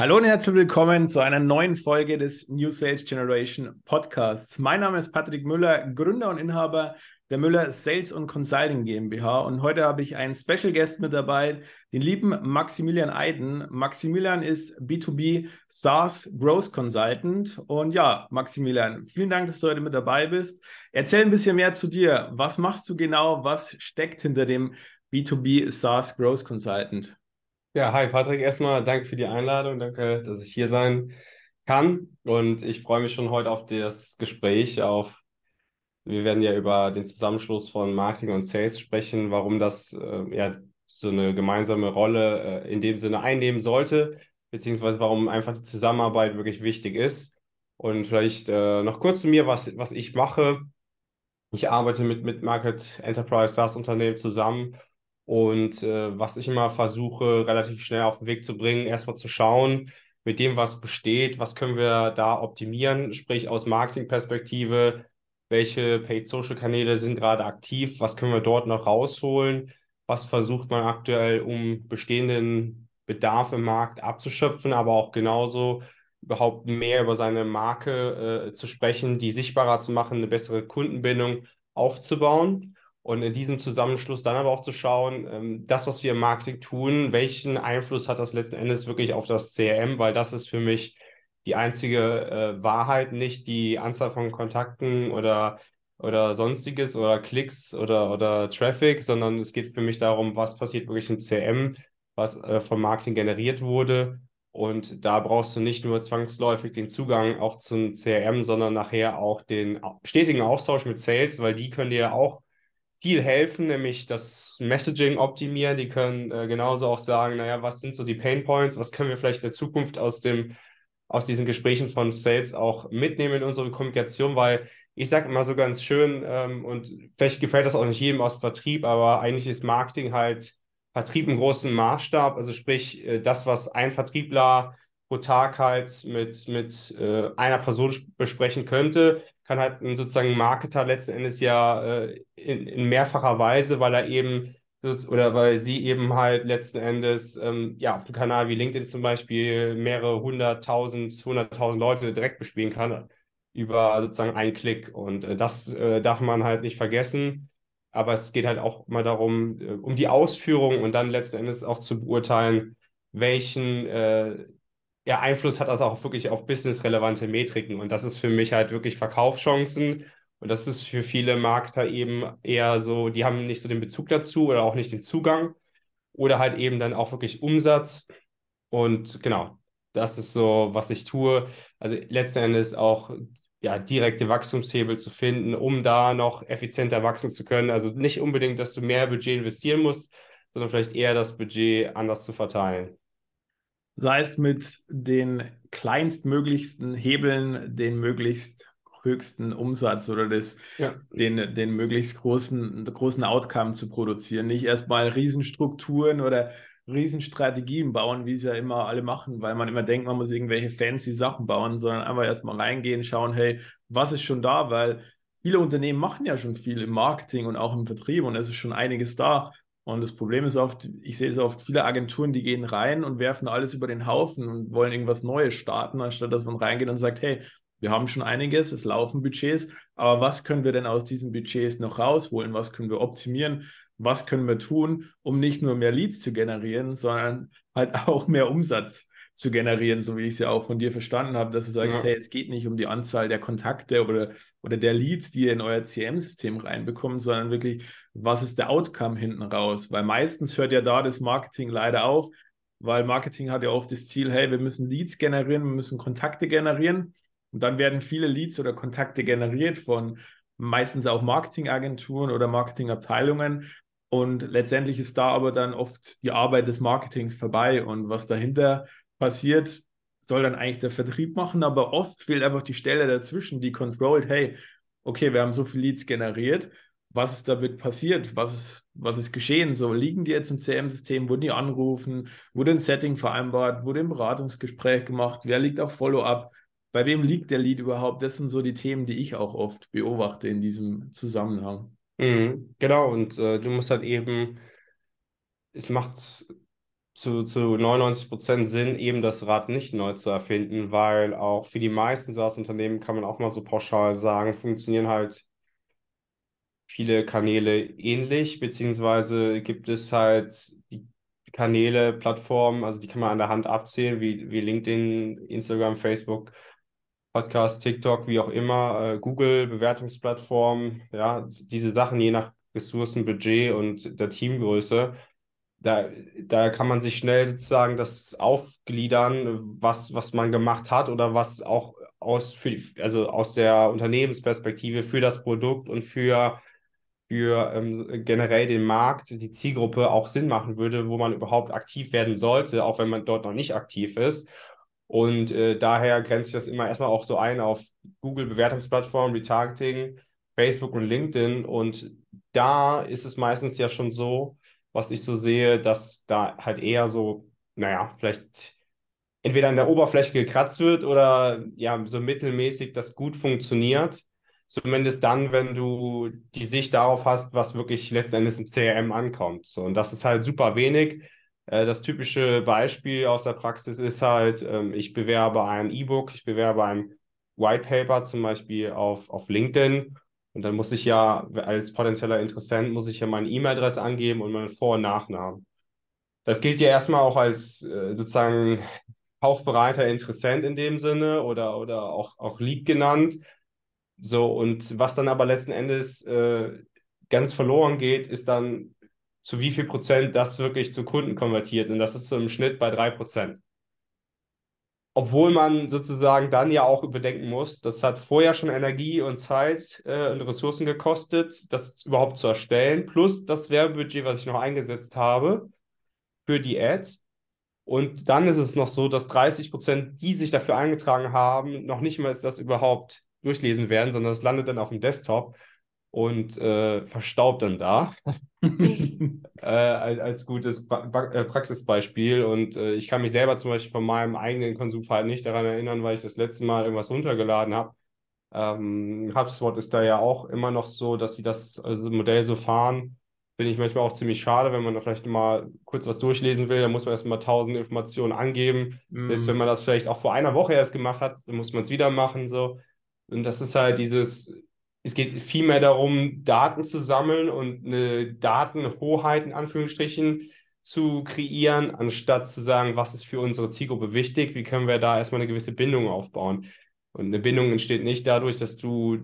Hallo und herzlich willkommen zu einer neuen Folge des New Sales Generation Podcasts. Mein Name ist Patrick Müller, Gründer und Inhaber der Müller Sales und Consulting GmbH. Und heute habe ich einen Special Guest mit dabei, den lieben Maximilian Eiden. Maximilian ist B2B SaaS Growth Consultant. Und ja, Maximilian, vielen Dank, dass du heute mit dabei bist. Erzähl ein bisschen mehr zu dir. Was machst du genau? Was steckt hinter dem B2B SaaS Growth Consultant? Ja, hi Patrick, erstmal danke für die Einladung, danke, dass ich hier sein kann und ich freue mich schon heute auf das Gespräch, auf wir werden ja über den Zusammenschluss von Marketing und Sales sprechen, warum das äh, ja so eine gemeinsame Rolle äh, in dem Sinne einnehmen sollte, beziehungsweise warum einfach die Zusammenarbeit wirklich wichtig ist. Und vielleicht äh, noch kurz zu mir, was, was ich mache. Ich arbeite mit, mit Market Enterprise SaaS Unternehmen zusammen und äh, was ich immer versuche, relativ schnell auf den Weg zu bringen, erstmal zu schauen, mit dem, was besteht, was können wir da optimieren, sprich aus Marketingperspektive, welche Paid-Social-Kanäle sind gerade aktiv, was können wir dort noch rausholen, was versucht man aktuell, um bestehenden Bedarf im Markt abzuschöpfen, aber auch genauso überhaupt mehr über seine Marke äh, zu sprechen, die sichtbarer zu machen, eine bessere Kundenbindung aufzubauen. Und in diesem Zusammenschluss dann aber auch zu schauen, ähm, das, was wir im Marketing tun, welchen Einfluss hat das letzten Endes wirklich auf das CRM, weil das ist für mich die einzige äh, Wahrheit, nicht die Anzahl von Kontakten oder, oder sonstiges oder Klicks oder, oder Traffic, sondern es geht für mich darum, was passiert wirklich im CRM, was äh, vom Marketing generiert wurde. Und da brauchst du nicht nur zwangsläufig den Zugang auch zum CRM, sondern nachher auch den stetigen Austausch mit Sales, weil die können dir ja auch viel helfen, nämlich das Messaging optimieren. Die können äh, genauso auch sagen, naja, was sind so die Pain Points, was können wir vielleicht in der Zukunft aus dem aus diesen Gesprächen von Sales auch mitnehmen in unsere Kommunikation, weil ich sage immer so ganz schön, ähm, und vielleicht gefällt das auch nicht jedem aus Vertrieb, aber eigentlich ist Marketing halt Vertrieb im großen Maßstab, also sprich äh, das, was ein Vertriebler pro Tag halt mit, mit äh, einer Person besprechen könnte, kann halt ein sozusagen Marketer letzten Endes ja äh, in, in, mehrfacher Weise, weil er eben oder weil sie eben halt letzten Endes ähm, ja auf einem Kanal wie LinkedIn zum Beispiel mehrere hunderttausend, hunderttausend Leute direkt bespielen kann über sozusagen einen Klick und äh, das äh, darf man halt nicht vergessen. Aber es geht halt auch mal darum, äh, um die Ausführung und dann letzten Endes auch zu beurteilen, welchen äh, ja, Einfluss hat das auch wirklich auf businessrelevante Metriken. Und das ist für mich halt wirklich Verkaufschancen. Und das ist für viele Markter eben eher so, die haben nicht so den Bezug dazu oder auch nicht den Zugang. Oder halt eben dann auch wirklich Umsatz. Und genau, das ist so, was ich tue. Also letzten Endes auch ja, direkte Wachstumshebel zu finden, um da noch effizienter wachsen zu können. Also nicht unbedingt, dass du mehr Budget investieren musst, sondern vielleicht eher das Budget anders zu verteilen. Das heißt, mit den kleinstmöglichsten Hebeln den möglichst höchsten Umsatz oder das, ja. den, den möglichst großen, großen Outcome zu produzieren. Nicht erstmal Riesenstrukturen oder Riesenstrategien bauen, wie es ja immer alle machen, weil man immer denkt, man muss irgendwelche fancy Sachen bauen, sondern einfach erstmal reingehen, schauen, hey, was ist schon da? Weil viele Unternehmen machen ja schon viel im Marketing und auch im Vertrieb und es ist schon einiges da. Und das Problem ist oft, ich sehe es oft, viele Agenturen, die gehen rein und werfen alles über den Haufen und wollen irgendwas Neues starten, anstatt dass man reingeht und sagt, hey, wir haben schon einiges, es laufen Budgets, aber was können wir denn aus diesen Budgets noch rausholen? Was können wir optimieren? Was können wir tun, um nicht nur mehr Leads zu generieren, sondern halt auch mehr Umsatz zu generieren, so wie ich es ja auch von dir verstanden habe, dass du sagst, ja. hey, es geht nicht um die Anzahl der Kontakte oder, oder der Leads, die ihr in euer CM-System reinbekommt, sondern wirklich, was ist der Outcome hinten raus? Weil meistens hört ja da das Marketing leider auf, weil Marketing hat ja oft das Ziel, hey, wir müssen Leads generieren, wir müssen Kontakte generieren und dann werden viele Leads oder Kontakte generiert von meistens auch Marketingagenturen oder Marketingabteilungen. Und letztendlich ist da aber dann oft die Arbeit des Marketings vorbei. Und was dahinter passiert, soll dann eigentlich der Vertrieb machen, aber oft fehlt einfach die Stelle dazwischen, die controlled, hey, okay, wir haben so viele Leads generiert, was ist damit passiert, was ist, was ist geschehen, so liegen die jetzt im CM-System, wurden die anrufen, wurde ein Setting vereinbart, wurde ein Beratungsgespräch gemacht, wer liegt auf Follow-up, bei wem liegt der Lead überhaupt, das sind so die Themen, die ich auch oft beobachte in diesem Zusammenhang. Mhm, genau, und äh, du musst halt eben, es macht zu, zu 99 Prozent Sinn, eben das Rad nicht neu zu erfinden, weil auch für die meisten SaaS-Unternehmen kann man auch mal so pauschal sagen, funktionieren halt viele Kanäle ähnlich, beziehungsweise gibt es halt die Kanäle, Plattformen, also die kann man an der Hand abzählen, wie, wie LinkedIn, Instagram, Facebook, Podcast, TikTok, wie auch immer, äh, Google, Bewertungsplattform, ja, diese Sachen je nach Ressourcen, Budget und der Teamgröße. Da, da kann man sich schnell sozusagen das aufgliedern, was, was man gemacht hat oder was auch aus, für, also aus der Unternehmensperspektive für das Produkt und für für ähm, generell den Markt, die Zielgruppe auch Sinn machen würde, wo man überhaupt aktiv werden sollte, auch wenn man dort noch nicht aktiv ist. Und äh, daher grenzt sich das immer erstmal auch so ein auf Google-Bewertungsplattformen, Retargeting, Facebook und LinkedIn. Und da ist es meistens ja schon so, was ich so sehe, dass da halt eher so, naja, vielleicht entweder an der Oberfläche gekratzt wird oder ja, so mittelmäßig das gut funktioniert. Zumindest dann, wenn du die Sicht darauf hast, was wirklich letzten Endes im CRM ankommt. So, und das ist halt super wenig. Äh, das typische Beispiel aus der Praxis ist halt, ähm, ich bewerbe ein E-Book, ich bewerbe ein White Paper zum Beispiel auf, auf LinkedIn. Und dann muss ich ja als potenzieller Interessent, muss ich ja meine E-Mail-Adresse angeben und meinen Vor- und Nachnamen. Das gilt ja erstmal auch als äh, sozusagen kaufbereiter Interessent in dem Sinne oder, oder auch, auch Lead genannt. So, und was dann aber letzten Endes äh, ganz verloren geht, ist dann, zu wie viel Prozent das wirklich zu Kunden konvertiert. Und das ist so im Schnitt bei drei Prozent. Obwohl man sozusagen dann ja auch überdenken muss, das hat vorher schon Energie und Zeit äh, und Ressourcen gekostet, das überhaupt zu erstellen, plus das Werbebudget, was ich noch eingesetzt habe für die Ads. Und dann ist es noch so, dass 30 Prozent, die sich dafür eingetragen haben, noch nicht mal das überhaupt durchlesen werden, sondern es landet dann auf dem Desktop und äh, verstaubt dann da äh, als, gutes ba ba äh, Praxisbeispiel. Und äh, ich kann mich selber zum Beispiel von meinem eigenen Konsumverhalten nicht daran erinnern, weil ich das letzte Mal irgendwas runtergeladen habe. Ähm, HubSpot ist da ja auch immer noch so, dass sie das also Modell so fahren. Finde ich manchmal auch ziemlich schade, wenn man da vielleicht mal kurz was durchlesen will, dann muss man erstmal tausend Informationen angeben. Mm. Jetzt, wenn man das vielleicht auch vor einer Woche erst gemacht hat, dann muss man es wieder machen. So. Und das ist halt dieses, es geht vielmehr darum, Daten zu sammeln und eine Datenhoheit in Anführungsstrichen zu kreieren, anstatt zu sagen, was ist für unsere Zielgruppe wichtig, wie können wir da erstmal eine gewisse Bindung aufbauen. Und eine Bindung entsteht nicht dadurch, dass du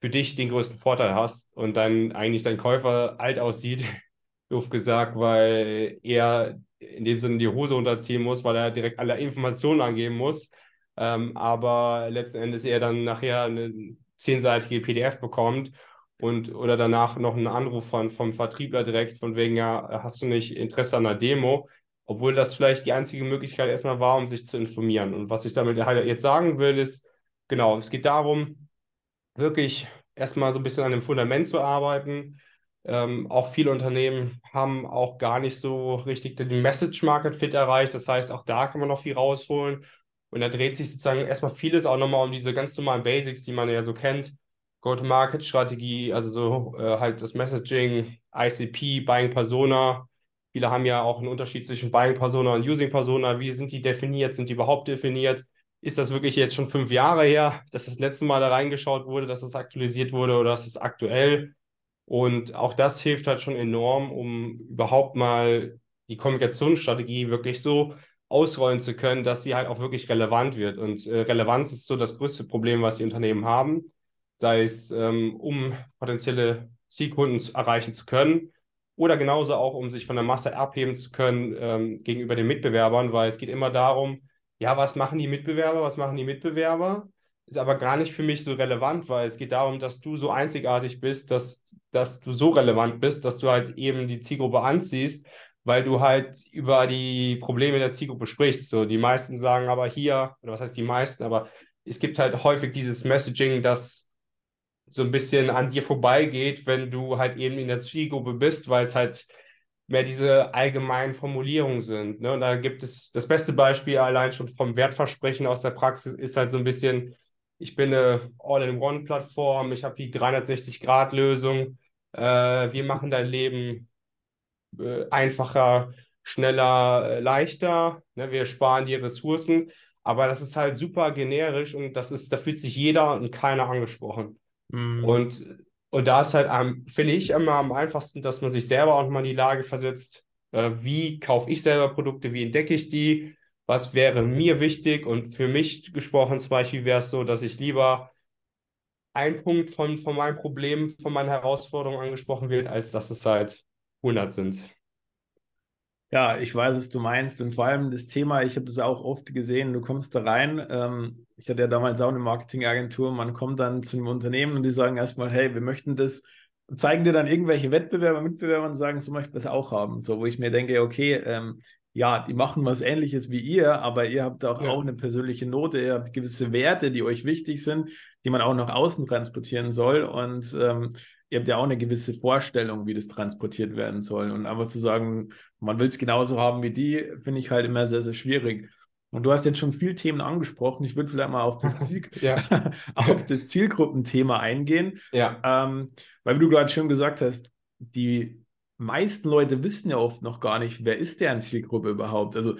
für dich den größten Vorteil hast und dann eigentlich dein Käufer alt aussieht, doof gesagt, weil er in dem Sinne die Hose unterziehen muss, weil er direkt alle Informationen angeben muss ähm, aber letzten Endes er dann nachher eine zehnseitige PDF bekommt und oder danach noch einen Anruf von, vom Vertriebler direkt von wegen, ja, hast du nicht Interesse an einer Demo? Obwohl das vielleicht die einzige Möglichkeit erstmal war, um sich zu informieren. Und was ich damit halt jetzt sagen will, ist, genau, es geht darum, wirklich erstmal so ein bisschen an dem Fundament zu arbeiten. Ähm, auch viele Unternehmen haben auch gar nicht so richtig den Message Market Fit erreicht. Das heißt, auch da kann man noch viel rausholen. Und da dreht sich sozusagen erstmal vieles auch nochmal um diese ganz normalen Basics, die man ja so kennt. Go-to-Market-Strategie, also so äh, halt das Messaging, ICP, Buying Persona. Viele haben ja auch einen Unterschied zwischen Buying Persona und Using Persona. Wie sind die definiert? Sind die überhaupt definiert? Ist das wirklich jetzt schon fünf Jahre her, dass das letzte Mal da reingeschaut wurde, dass das aktualisiert wurde oder ist es aktuell? Und auch das hilft halt schon enorm, um überhaupt mal die Kommunikationsstrategie wirklich so ausrollen zu können, dass sie halt auch wirklich relevant wird. Und äh, Relevanz ist so das größte Problem, was die Unternehmen haben, sei es ähm, um potenzielle Zielkunden zu erreichen zu können oder genauso auch, um sich von der Masse abheben zu können ähm, gegenüber den Mitbewerbern, weil es geht immer darum, ja, was machen die Mitbewerber, was machen die Mitbewerber? Ist aber gar nicht für mich so relevant, weil es geht darum, dass du so einzigartig bist, dass, dass du so relevant bist, dass du halt eben die Zielgruppe anziehst weil du halt über die Probleme der Zielgruppe sprichst. So, die meisten sagen aber hier, oder was heißt die meisten, aber es gibt halt häufig dieses Messaging, das so ein bisschen an dir vorbeigeht, wenn du halt eben in der Zielgruppe bist, weil es halt mehr diese allgemeinen Formulierungen sind. Ne? Und da gibt es das beste Beispiel allein schon vom Wertversprechen aus der Praxis ist halt so ein bisschen, ich bin eine All-in-One-Plattform, ich habe die 360-Grad-Lösung, äh, wir machen dein Leben äh, einfacher, schneller, äh, leichter, ne? wir sparen die Ressourcen, aber das ist halt super generisch und das ist, da fühlt sich jeder und keiner angesprochen. Mhm. Und, und da ist halt, am, finde ich, immer am einfachsten, dass man sich selber auch mal in die Lage versetzt, äh, wie kaufe ich selber Produkte, wie entdecke ich die, was wäre mir wichtig und für mich gesprochen zum Beispiel wäre es so, dass ich lieber ein Punkt von, von meinem Problem, von meinen Herausforderungen angesprochen wird, als dass es halt 100 sind. Ja, ich weiß, was du meinst. Und vor allem das Thema, ich habe das auch oft gesehen, du kommst da rein. Ähm, ich hatte ja damals auch eine Marketingagentur. Man kommt dann zu einem Unternehmen und die sagen erstmal, hey, wir möchten das, zeigen dir dann irgendwelche Wettbewerber, Mitbewerber und sagen, so möchten wir das auch haben. So, wo ich mir denke, okay, ähm, ja, die machen was ähnliches wie ihr, aber ihr habt auch, ja. auch eine persönliche Note, ihr habt gewisse Werte, die euch wichtig sind, die man auch nach außen transportieren soll. Und ähm, ihr habt ja auch eine gewisse Vorstellung, wie das transportiert werden soll. Und einfach zu sagen, man will es genauso haben wie die, finde ich halt immer sehr, sehr schwierig. Und du hast jetzt schon viele Themen angesprochen. Ich würde vielleicht mal auf das, Ziel auf das Zielgruppenthema eingehen. Ja. Ähm, weil, wie du gerade schon gesagt hast, die meisten Leute wissen ja oft noch gar nicht, wer ist deren Zielgruppe überhaupt. Also,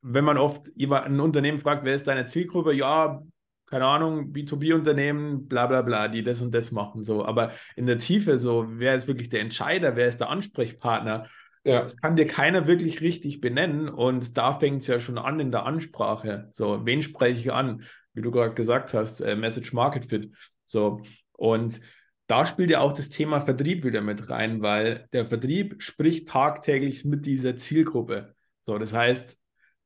wenn man oft ein Unternehmen fragt, wer ist deine Zielgruppe? Ja, keine Ahnung, B2B-Unternehmen, bla bla bla, die das und das machen. So. Aber in der Tiefe, so, wer ist wirklich der Entscheider, wer ist der Ansprechpartner? Ja. Das kann dir keiner wirklich richtig benennen. Und da fängt es ja schon an in der Ansprache. So, wen spreche ich an? Wie du gerade gesagt hast, äh, Message Market Fit. So. Und da spielt ja auch das Thema Vertrieb wieder mit rein, weil der Vertrieb spricht tagtäglich mit dieser Zielgruppe. So, das heißt,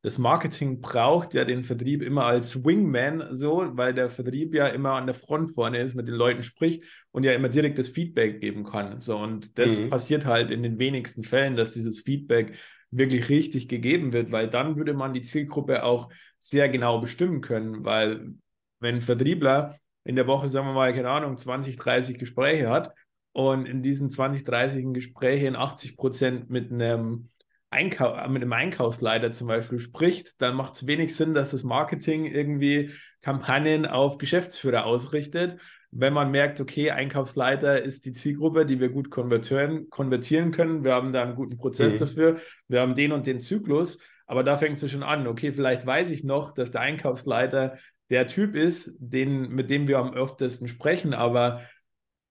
das Marketing braucht ja den Vertrieb immer als Wingman so, weil der Vertrieb ja immer an der Front vorne ist, mit den Leuten spricht und ja immer direkt das Feedback geben kann. So, und das mhm. passiert halt in den wenigsten Fällen, dass dieses Feedback wirklich richtig gegeben wird, weil dann würde man die Zielgruppe auch sehr genau bestimmen können, weil wenn ein Vertriebler in der Woche, sagen wir mal, keine Ahnung, 20, 30 Gespräche hat und in diesen 20, 30 Gesprächen 80 Prozent mit einem Einkau mit einem Einkaufsleiter zum Beispiel spricht, dann macht es wenig Sinn, dass das Marketing irgendwie Kampagnen auf Geschäftsführer ausrichtet. Wenn man merkt, okay, Einkaufsleiter ist die Zielgruppe, die wir gut konvertieren, konvertieren können, wir haben da einen guten Prozess mhm. dafür, wir haben den und den Zyklus, aber da fängt es schon an. Okay, vielleicht weiß ich noch, dass der Einkaufsleiter der Typ ist, den, mit dem wir am öftesten sprechen, aber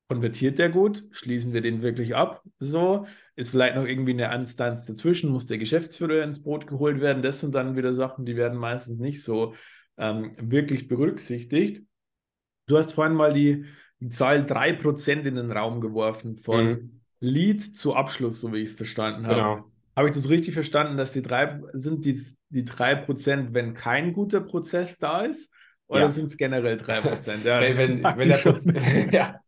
konvertiert der gut? Schließen wir den wirklich ab? So, ist vielleicht noch irgendwie eine Instanz dazwischen, muss der Geschäftsführer ins Boot geholt werden. Das sind dann wieder Sachen, die werden meistens nicht so ähm, wirklich berücksichtigt. Du hast vorhin mal die, die Zahl 3% in den Raum geworfen von mhm. Lead zu Abschluss, so wie ich es verstanden habe. Genau. Habe ich das richtig verstanden, dass die drei sind die, die 3%, wenn kein guter Prozess da ist? Oder ja. sind es generell 3%? Ja, wenn, wenn, wenn der ja,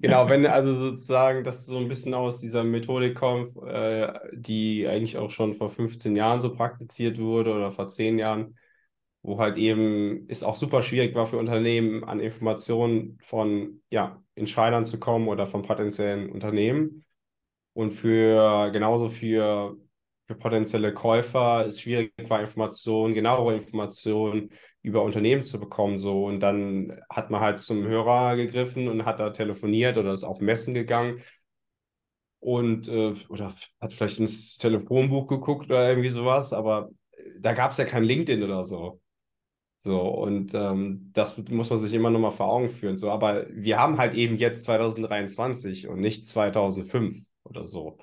genau, wenn also sozusagen das so ein bisschen aus dieser Methodik kommt, äh, die eigentlich auch schon vor 15 Jahren so praktiziert wurde oder vor 10 Jahren, wo halt eben es auch super schwierig war für Unternehmen, an Informationen von ja, Entscheidern zu kommen oder von potenziellen Unternehmen. Und für genauso für, für potenzielle Käufer ist schwierig war, Informationen, genauere Informationen über Unternehmen zu bekommen. So. Und dann hat man halt zum Hörer gegriffen und hat da telefoniert oder ist auf Messen gegangen und äh, oder hat vielleicht ins Telefonbuch geguckt oder irgendwie sowas, aber da gab es ja kein LinkedIn oder so. So, und ähm, das muss man sich immer noch mal vor Augen führen. So, aber wir haben halt eben jetzt 2023 und nicht 2005 oder so.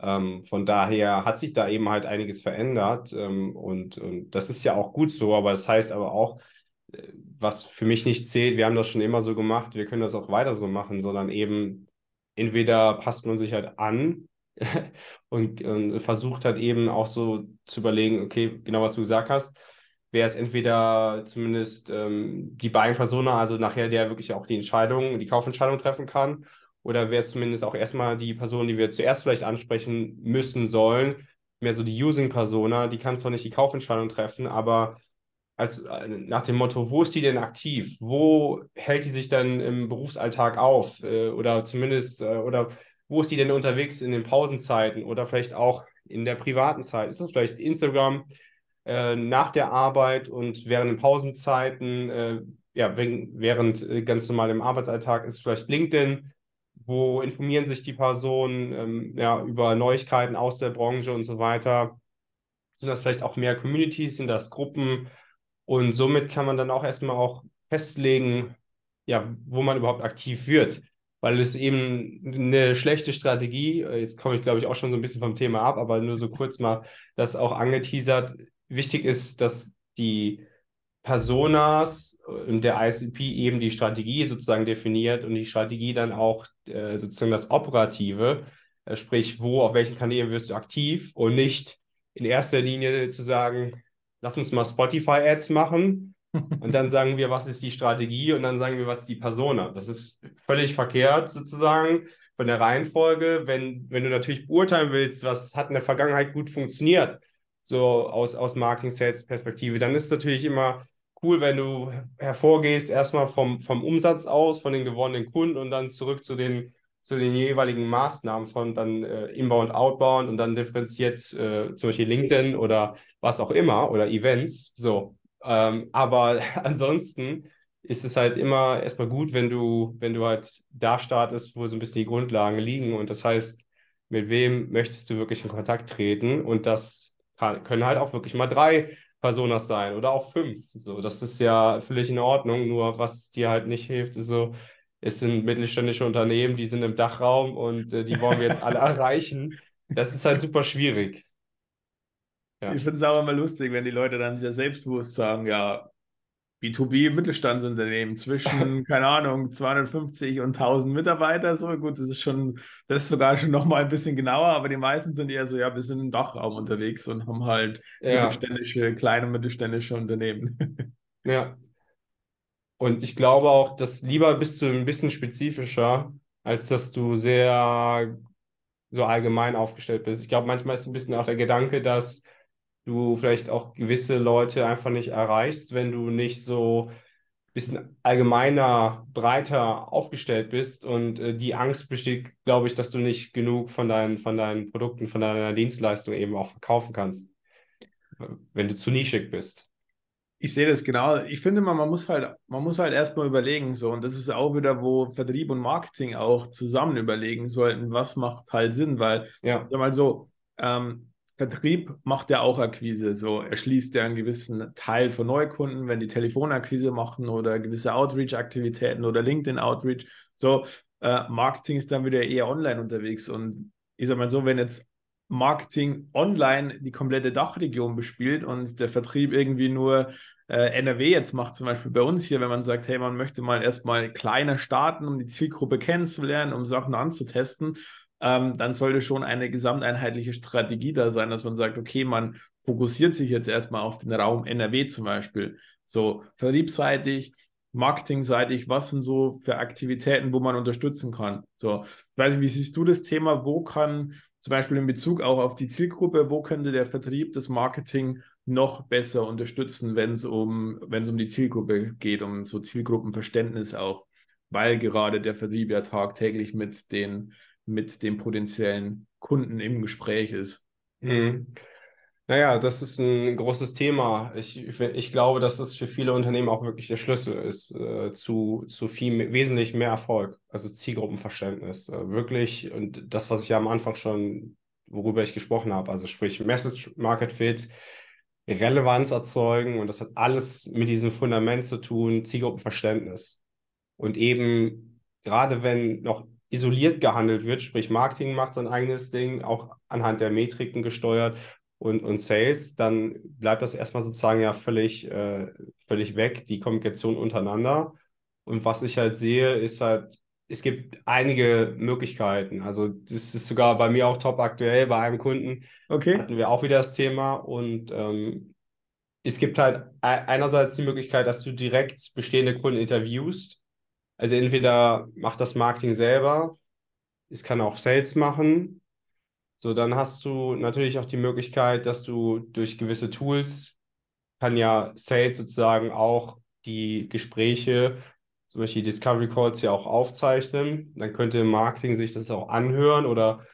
Ähm, von daher hat sich da eben halt einiges verändert ähm, und, und das ist ja auch gut so, aber das heißt aber auch, äh, was für mich nicht zählt, wir haben das schon immer so gemacht, wir können das auch weiter so machen, sondern eben entweder passt man sich halt an und, und versucht halt eben auch so zu überlegen, okay, genau was du gesagt hast, wäre es entweder zumindest ähm, die beiden Personen, also nachher der wirklich auch die Entscheidung, die Kaufentscheidung treffen kann, oder wäre es zumindest auch erstmal die Person, die wir zuerst vielleicht ansprechen müssen sollen, mehr so die Using-Persona, die kann zwar nicht die Kaufentscheidung treffen, aber als, äh, nach dem Motto, wo ist die denn aktiv? Wo hält die sich dann im Berufsalltag auf? Äh, oder zumindest, äh, oder wo ist die denn unterwegs in den Pausenzeiten oder vielleicht auch in der privaten Zeit? Ist das vielleicht Instagram nach der Arbeit und während den Pausenzeiten, ja, während ganz normal im Arbeitsalltag ist vielleicht LinkedIn? Wo informieren sich die Personen ähm, ja, über Neuigkeiten aus der Branche und so weiter. Sind das vielleicht auch mehr Communities? Sind das Gruppen? Und somit kann man dann auch erstmal auch festlegen, ja, wo man überhaupt aktiv wird. Weil es eben eine schlechte Strategie, äh, jetzt komme ich glaube ich auch schon so ein bisschen vom Thema ab, aber nur so kurz mal das auch angeteasert. Wichtig ist, dass die Personas in der ICP eben die Strategie sozusagen definiert und die Strategie dann auch äh, sozusagen das Operative, äh, sprich, wo, auf welchen Kanälen wirst du aktiv und nicht in erster Linie zu sagen, lass uns mal Spotify-Ads machen und dann sagen wir, was ist die Strategie und dann sagen wir, was ist die Persona. Das ist völlig verkehrt sozusagen von der Reihenfolge. Wenn, wenn du natürlich beurteilen willst, was hat in der Vergangenheit gut funktioniert, so aus, aus Marketing-Sales-Perspektive, dann ist es natürlich immer cool, wenn du hervorgehst, erstmal vom, vom Umsatz aus, von den gewonnenen Kunden und dann zurück zu den, zu den jeweiligen Maßnahmen von dann äh, Inbound, Outbound und dann differenziert äh, zum Beispiel LinkedIn oder was auch immer oder Events. So. Ähm, aber ansonsten ist es halt immer erstmal gut, wenn du, wenn du halt da startest, wo so ein bisschen die Grundlagen liegen. Und das heißt, mit wem möchtest du wirklich in Kontakt treten? Und das kann, können halt auch wirklich mal drei Personas sein oder auch fünf. So, das ist ja völlig in Ordnung. Nur was dir halt nicht hilft, ist so, es sind mittelständische Unternehmen, die sind im Dachraum und äh, die wollen wir jetzt alle erreichen. Das ist halt super schwierig. Ja. Ich finde es auch immer lustig, wenn die Leute dann sehr selbstbewusst sagen, ja, B2B Mittelstandsunternehmen zwischen, keine Ahnung, 250 und 1000 Mitarbeiter. So gut, das ist schon, das ist sogar schon nochmal ein bisschen genauer, aber die meisten sind eher so, ja, wir sind im Dachraum unterwegs und haben halt ja. mittelständische, kleine mittelständische Unternehmen. Ja. Und ich glaube auch, dass lieber bist du ein bisschen spezifischer, als dass du sehr so allgemein aufgestellt bist. Ich glaube, manchmal ist ein bisschen auch der Gedanke, dass du vielleicht auch gewisse Leute einfach nicht erreichst, wenn du nicht so ein bisschen allgemeiner, breiter aufgestellt bist. Und äh, die Angst besteht, glaube ich, dass du nicht genug von deinen, von deinen Produkten, von deiner Dienstleistung eben auch verkaufen kannst, wenn du zu nischig bist. Ich sehe das genau. Ich finde mal, man muss halt, man muss halt erstmal überlegen, so, und das ist auch wieder, wo Vertrieb und Marketing auch zusammen überlegen sollten, was macht halt Sinn, weil, ja, mal so, ähm, Vertrieb macht ja auch Akquise. So erschließt ja einen gewissen Teil von Neukunden, wenn die Telefonakquise machen oder gewisse Outreach-Aktivitäten oder LinkedIn-Outreach. So, äh, Marketing ist dann wieder eher online unterwegs. Und ich sag mal so, wenn jetzt Marketing online die komplette Dachregion bespielt und der Vertrieb irgendwie nur äh, NRW jetzt macht, zum Beispiel bei uns hier, wenn man sagt, hey, man möchte mal erstmal kleiner starten, um die Zielgruppe kennenzulernen, um Sachen anzutesten ähm, dann sollte schon eine gesamteinheitliche Strategie da sein, dass man sagt, okay, man fokussiert sich jetzt erstmal auf den Raum NRW zum Beispiel. So vertriebsseitig, marketingseitig, was sind so für Aktivitäten, wo man unterstützen kann? So, ich weiß nicht, wie siehst du das Thema? Wo kann zum Beispiel in Bezug auch auf die Zielgruppe, wo könnte der Vertrieb das Marketing noch besser unterstützen, wenn es um, wenn es um die Zielgruppe geht, um so Zielgruppenverständnis auch, weil gerade der Vertrieb ja tagtäglich mit den mit dem potenziellen Kunden im Gespräch ist. Mhm. Naja, das ist ein großes Thema. Ich, ich glaube, dass das für viele Unternehmen auch wirklich der Schlüssel ist äh, zu, zu viel, wesentlich mehr Erfolg, also Zielgruppenverständnis. Äh, wirklich, und das, was ich ja am Anfang schon, worüber ich gesprochen habe, also sprich Message Market Fit, Relevanz erzeugen und das hat alles mit diesem Fundament zu tun, Zielgruppenverständnis. Und eben, gerade wenn noch isoliert gehandelt wird, sprich Marketing macht sein eigenes Ding, auch anhand der Metriken gesteuert und, und Sales, dann bleibt das erstmal sozusagen ja völlig, äh, völlig weg, die Kommunikation untereinander. Und was ich halt sehe, ist halt, es gibt einige Möglichkeiten. Also das ist sogar bei mir auch top aktuell. Bei einem Kunden okay. hatten wir auch wieder das Thema. Und ähm, es gibt halt einerseits die Möglichkeit, dass du direkt bestehende Kunden interviewst also entweder macht das Marketing selber, es kann auch Sales machen. So, dann hast du natürlich auch die Möglichkeit, dass du durch gewisse Tools kann ja Sales sozusagen auch die Gespräche, zum Beispiel Discovery Calls ja auch aufzeichnen. Dann könnte Marketing sich das auch anhören oder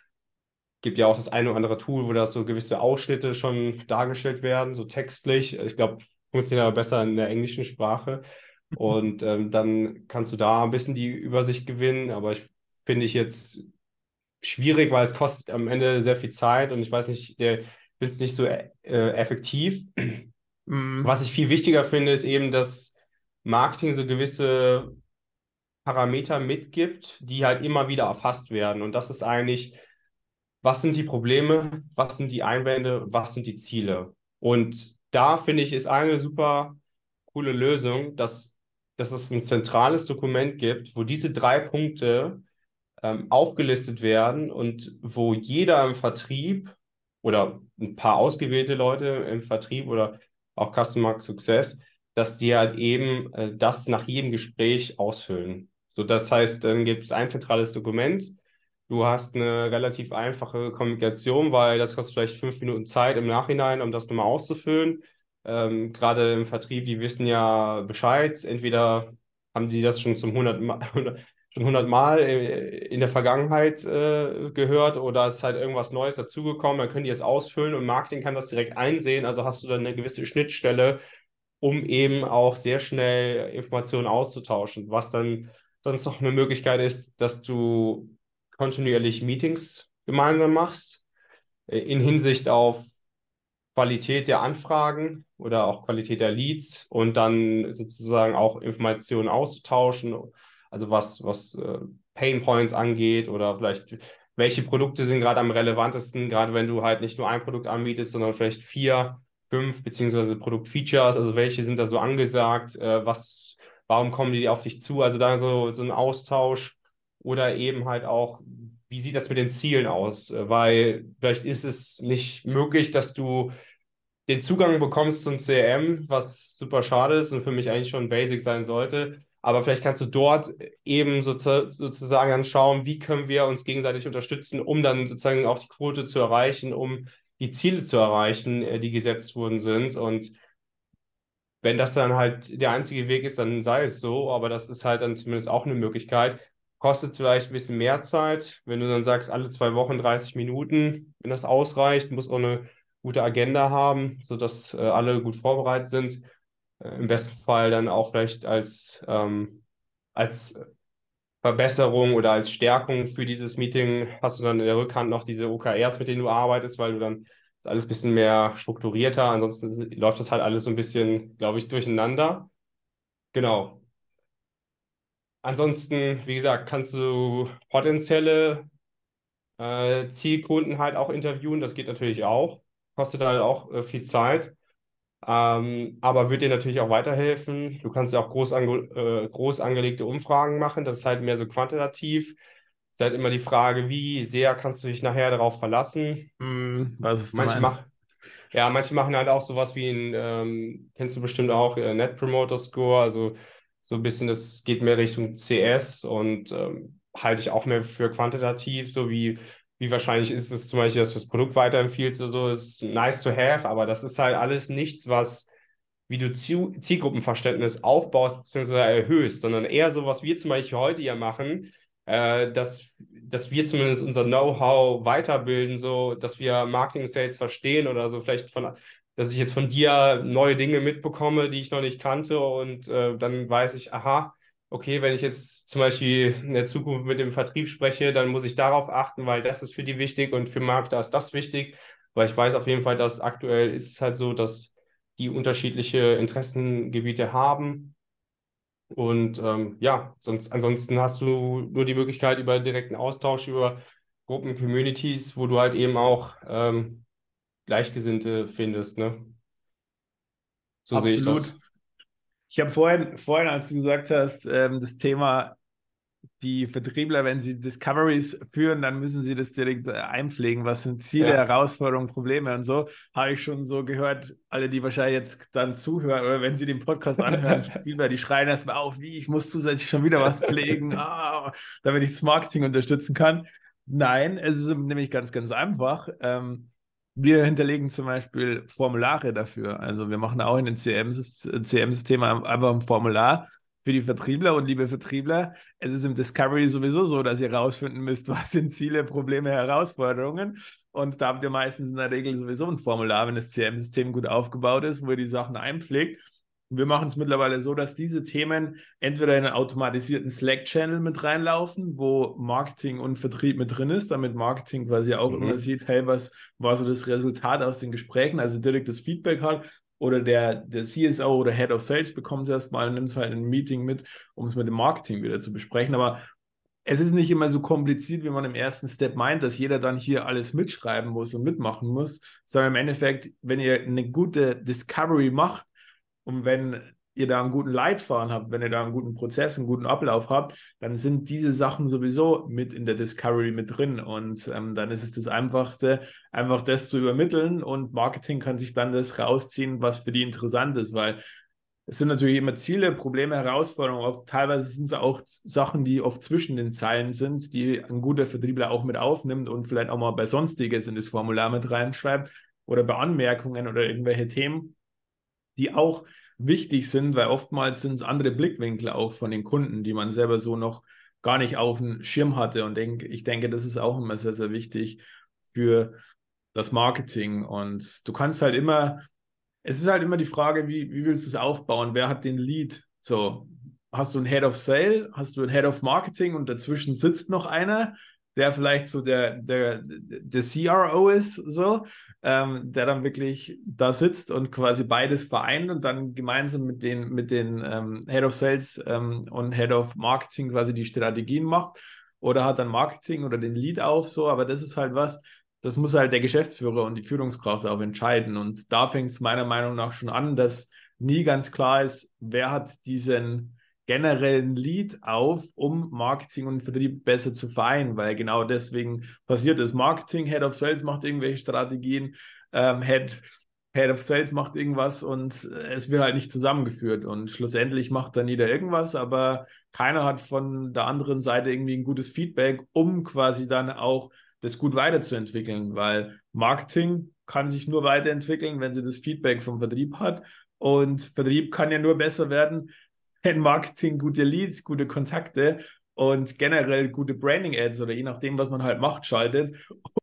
gibt ja auch das eine oder andere Tool, wo da so gewisse Ausschnitte schon dargestellt werden, so textlich. Ich glaube, funktioniert aber besser in der englischen Sprache. Und ähm, dann kannst du da ein bisschen die Übersicht gewinnen. Aber ich finde ich jetzt schwierig, weil es kostet am Ende sehr viel Zeit und ich weiß nicht, der, finde es nicht so äh, effektiv. Mhm. Was ich viel wichtiger finde, ist eben, dass Marketing so gewisse Parameter mitgibt, die halt immer wieder erfasst werden. Und das ist eigentlich, was sind die Probleme, was sind die Einwände, was sind die Ziele. Und da finde ich, ist eine super coole Lösung, dass, dass es ein zentrales Dokument gibt, wo diese drei Punkte ähm, aufgelistet werden und wo jeder im Vertrieb oder ein paar ausgewählte Leute im Vertrieb oder auch Customer Success, dass die halt eben äh, das nach jedem Gespräch ausfüllen. So, das heißt, dann gibt es ein zentrales Dokument. Du hast eine relativ einfache Kommunikation, weil das kostet vielleicht fünf Minuten Zeit im Nachhinein, um das nochmal auszufüllen. Ähm, Gerade im Vertrieb, die wissen ja Bescheid. Entweder haben die das schon zum 100 Mal, schon 100 Mal in der Vergangenheit äh, gehört oder ist halt irgendwas Neues dazugekommen, dann können die es ausfüllen und Marketing kann das direkt einsehen. Also hast du dann eine gewisse Schnittstelle, um eben auch sehr schnell Informationen auszutauschen. Was dann sonst noch eine Möglichkeit ist, dass du kontinuierlich Meetings gemeinsam machst äh, in Hinsicht auf Qualität der Anfragen oder auch Qualität der Leads und dann sozusagen auch Informationen auszutauschen, also was, was äh, Pain Points angeht oder vielleicht welche Produkte sind gerade am relevantesten, gerade wenn du halt nicht nur ein Produkt anbietest, sondern vielleicht vier, fünf beziehungsweise Produktfeatures, also welche sind da so angesagt, äh, was, warum kommen die auf dich zu, also da so, so ein Austausch oder eben halt auch, wie sieht das mit den Zielen aus? Weil vielleicht ist es nicht möglich, dass du den Zugang bekommst zum CRM, was super schade ist und für mich eigentlich schon basic sein sollte. Aber vielleicht kannst du dort eben sozusagen dann schauen, wie können wir uns gegenseitig unterstützen, um dann sozusagen auch die Quote zu erreichen, um die Ziele zu erreichen, äh, die gesetzt worden sind. Und wenn das dann halt der einzige Weg ist, dann sei es so. Aber das ist halt dann zumindest auch eine Möglichkeit kostet vielleicht ein bisschen mehr Zeit. Wenn du dann sagst, alle zwei Wochen 30 Minuten, wenn das ausreicht, muss auch eine gute Agenda haben, sodass äh, alle gut vorbereitet sind. Äh, Im besten Fall dann auch vielleicht als, ähm, als Verbesserung oder als Stärkung für dieses Meeting hast du dann in der Rückhand noch diese OKRs, mit denen du arbeitest, weil du dann ist alles ein bisschen mehr strukturierter. Ansonsten läuft das halt alles so ein bisschen, glaube ich, durcheinander. Genau. Ansonsten, wie gesagt, kannst du potenzielle äh, Zielkunden halt auch interviewen. Das geht natürlich auch. Kostet halt auch äh, viel Zeit. Ähm, aber wird dir natürlich auch weiterhelfen. Du kannst ja auch groß, ange äh, groß angelegte Umfragen machen. Das ist halt mehr so quantitativ. Es ist halt immer die Frage, wie sehr kannst du dich nachher darauf verlassen. Hm, was ist manche, mach, ja, manche machen halt auch sowas wie ein, ähm, kennst du bestimmt auch, äh, Net Promoter Score. Also so ein bisschen, das geht mehr Richtung CS und ähm, halte ich auch mehr für quantitativ, so wie, wie wahrscheinlich ist es zum Beispiel, dass du das Produkt weiterempfiehlst oder so, ist nice to have, aber das ist halt alles nichts, was wie du Zielgruppenverständnis aufbaust bzw. erhöhst, sondern eher so, was wir zum Beispiel heute ja machen, äh, dass, dass wir zumindest unser Know-how weiterbilden, so dass wir Marketing Sales verstehen oder so vielleicht von dass ich jetzt von dir neue Dinge mitbekomme, die ich noch nicht kannte und äh, dann weiß ich, aha, okay, wenn ich jetzt zum Beispiel in der Zukunft mit dem Vertrieb spreche, dann muss ich darauf achten, weil das ist für die wichtig und für Markter ist das wichtig, weil ich weiß auf jeden Fall, dass aktuell ist es halt so, dass die unterschiedliche Interessengebiete haben. Und ähm, ja, sonst, ansonsten hast du nur die Möglichkeit über direkten Austausch, über Gruppen, Communities, wo du halt eben auch ähm, Gleichgesinnte findest, ne? So Absolut. sehe ich das. Ich habe vorhin, vorhin, als du gesagt hast, ähm, das Thema, die Vertriebler, wenn sie Discoveries führen, dann müssen sie das direkt äh, einpflegen. Was sind Ziele, ja. Herausforderungen, Probleme und so, habe ich schon so gehört. Alle, die wahrscheinlich jetzt dann zuhören oder wenn sie den Podcast anhören, die schreien erstmal auf, wie ich muss zusätzlich schon wieder was pflegen, ah, damit ich das Marketing unterstützen kann. Nein, es ist nämlich ganz, ganz einfach. Ähm, wir hinterlegen zum Beispiel Formulare dafür. Also wir machen auch in den CM-Systemen einfach ein Formular für die Vertriebler und liebe Vertriebler. Es ist im Discovery sowieso so, dass ihr herausfinden müsst, was sind Ziele, Probleme, Herausforderungen. Und da habt ihr meistens in der Regel sowieso ein Formular, wenn das CM-System gut aufgebaut ist, wo ihr die Sachen einpflegt. Wir machen es mittlerweile so, dass diese Themen entweder in einen automatisierten Slack-Channel mit reinlaufen, wo Marketing und Vertrieb mit drin ist, damit Marketing quasi auch mhm. immer sieht, hey, was war so das Resultat aus den Gesprächen, also direkt das Feedback hat. Oder der, der CSO oder Head of Sales bekommt es erstmal und nimmt es halt in ein Meeting mit, um es mit dem Marketing wieder zu besprechen. Aber es ist nicht immer so kompliziert, wie man im ersten Step meint, dass jeder dann hier alles mitschreiben muss und mitmachen muss, sondern im Endeffekt, wenn ihr eine gute Discovery macht und wenn ihr da einen guten Leitfaden habt, wenn ihr da einen guten Prozess, einen guten Ablauf habt, dann sind diese Sachen sowieso mit in der Discovery mit drin. Und ähm, dann ist es das Einfachste, einfach das zu übermitteln und Marketing kann sich dann das rausziehen, was für die interessant ist, weil es sind natürlich immer Ziele, Probleme, Herausforderungen. Oft, teilweise sind es auch Sachen, die oft zwischen den Zeilen sind, die ein guter Vertriebler auch mit aufnimmt und vielleicht auch mal bei Sonstiges in das Formular mit reinschreibt oder bei Anmerkungen oder irgendwelche Themen, die auch wichtig sind, weil oftmals sind es andere Blickwinkel auch von den Kunden, die man selber so noch gar nicht auf dem Schirm hatte. Und denk, ich denke, das ist auch immer sehr, sehr wichtig für das Marketing. Und du kannst halt immer es ist halt immer die Frage, wie, wie willst du es aufbauen? Wer hat den Lead? So, hast du einen Head of Sale, hast du einen Head of Marketing und dazwischen sitzt noch einer, der vielleicht so der, der, der CRO ist, so, ähm, der dann wirklich da sitzt und quasi beides vereint und dann gemeinsam mit den, mit den ähm, Head of Sales ähm, und Head of Marketing quasi die Strategien macht oder hat dann Marketing oder den Lead auf, so, aber das ist halt was, das muss halt der Geschäftsführer und die Führungskraft auch entscheiden. Und da fängt es meiner Meinung nach schon an, dass nie ganz klar ist, wer hat diesen generellen Lead auf, um Marketing und Vertrieb besser zu vereinen, weil genau deswegen passiert es. Marketing, Head of Sales macht irgendwelche Strategien, ähm, Head, Head of Sales macht irgendwas und es wird halt nicht zusammengeführt und schlussendlich macht dann jeder irgendwas, aber keiner hat von der anderen Seite irgendwie ein gutes Feedback, um quasi dann auch das gut weiterzuentwickeln, weil Marketing kann sich nur weiterentwickeln, wenn sie das Feedback vom Vertrieb hat. Und Vertrieb kann ja nur besser werden, wenn Marketing gute Leads, gute Kontakte und generell gute Branding-Ads oder je nachdem, was man halt macht, schaltet,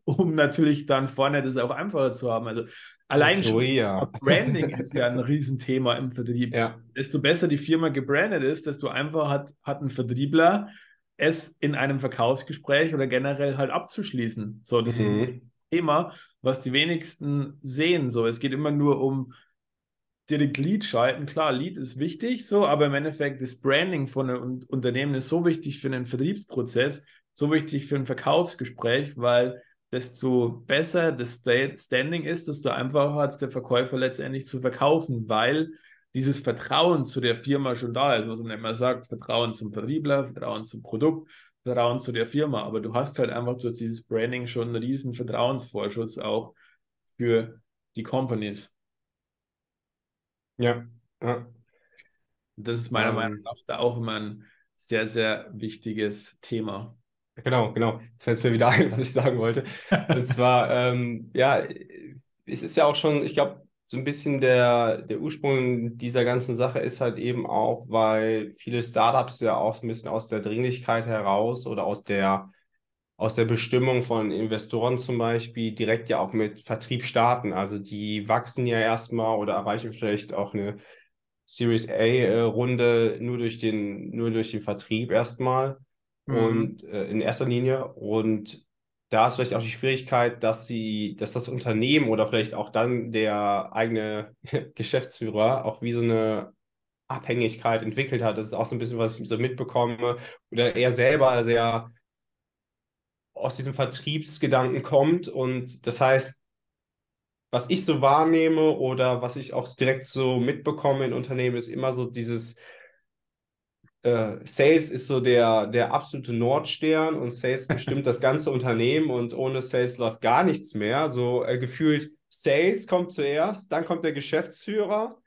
um natürlich dann vorne das auch einfacher zu haben. Also allein schon ja. Branding ist ja ein Riesenthema im Vertrieb. Ja. Desto besser die Firma gebrandet ist, desto einfacher hat, hat ein Vertriebler es in einem Verkaufsgespräch oder generell halt abzuschließen. So, das mhm. ist ein Thema, was die wenigsten sehen. So, es geht immer nur um direkt Lead schalten. Klar, Lead ist wichtig, so, aber im Endeffekt das Branding von einem Unternehmen ist so wichtig für einen Vertriebsprozess, so wichtig für ein Verkaufsgespräch, weil desto besser das Standing ist, desto einfacher hat es der Verkäufer letztendlich zu verkaufen, weil dieses Vertrauen zu der Firma schon da ist, was man immer sagt, Vertrauen zum Vertriebler, Vertrauen zum Produkt, Vertrauen zu der Firma. Aber du hast halt einfach durch dieses Branding schon einen riesen Vertrauensvorschuss auch für die Companies. Ja, ja. Das ist meiner um, Meinung nach da auch immer ein sehr, sehr wichtiges Thema. Genau, genau. Jetzt fällt es mir wieder ein, was ich sagen wollte. Und zwar, ähm, ja, es ist ja auch schon, ich glaube, so ein bisschen der, der Ursprung dieser ganzen Sache ist halt eben auch, weil viele Startups ja auch so ein bisschen aus der Dringlichkeit heraus oder aus der, aus der Bestimmung von Investoren zum Beispiel direkt ja auch mit Vertrieb starten. Also die wachsen ja erstmal oder erreichen vielleicht auch eine Series A-Runde nur durch den, nur durch den Vertrieb erstmal mhm. und äh, in erster Linie. Und da ist vielleicht auch die Schwierigkeit, dass sie, dass das Unternehmen oder vielleicht auch dann der eigene Geschäftsführer auch wie so eine Abhängigkeit entwickelt hat. Das ist auch so ein bisschen, was ich so mitbekomme. Oder er selber sehr aus diesem Vertriebsgedanken kommt. Und das heißt, was ich so wahrnehme oder was ich auch direkt so mitbekomme in Unternehmen, ist immer so dieses, äh, Sales ist so der, der absolute Nordstern und Sales bestimmt das ganze Unternehmen und ohne Sales läuft gar nichts mehr. So äh, gefühlt Sales kommt zuerst, dann kommt der Geschäftsführer,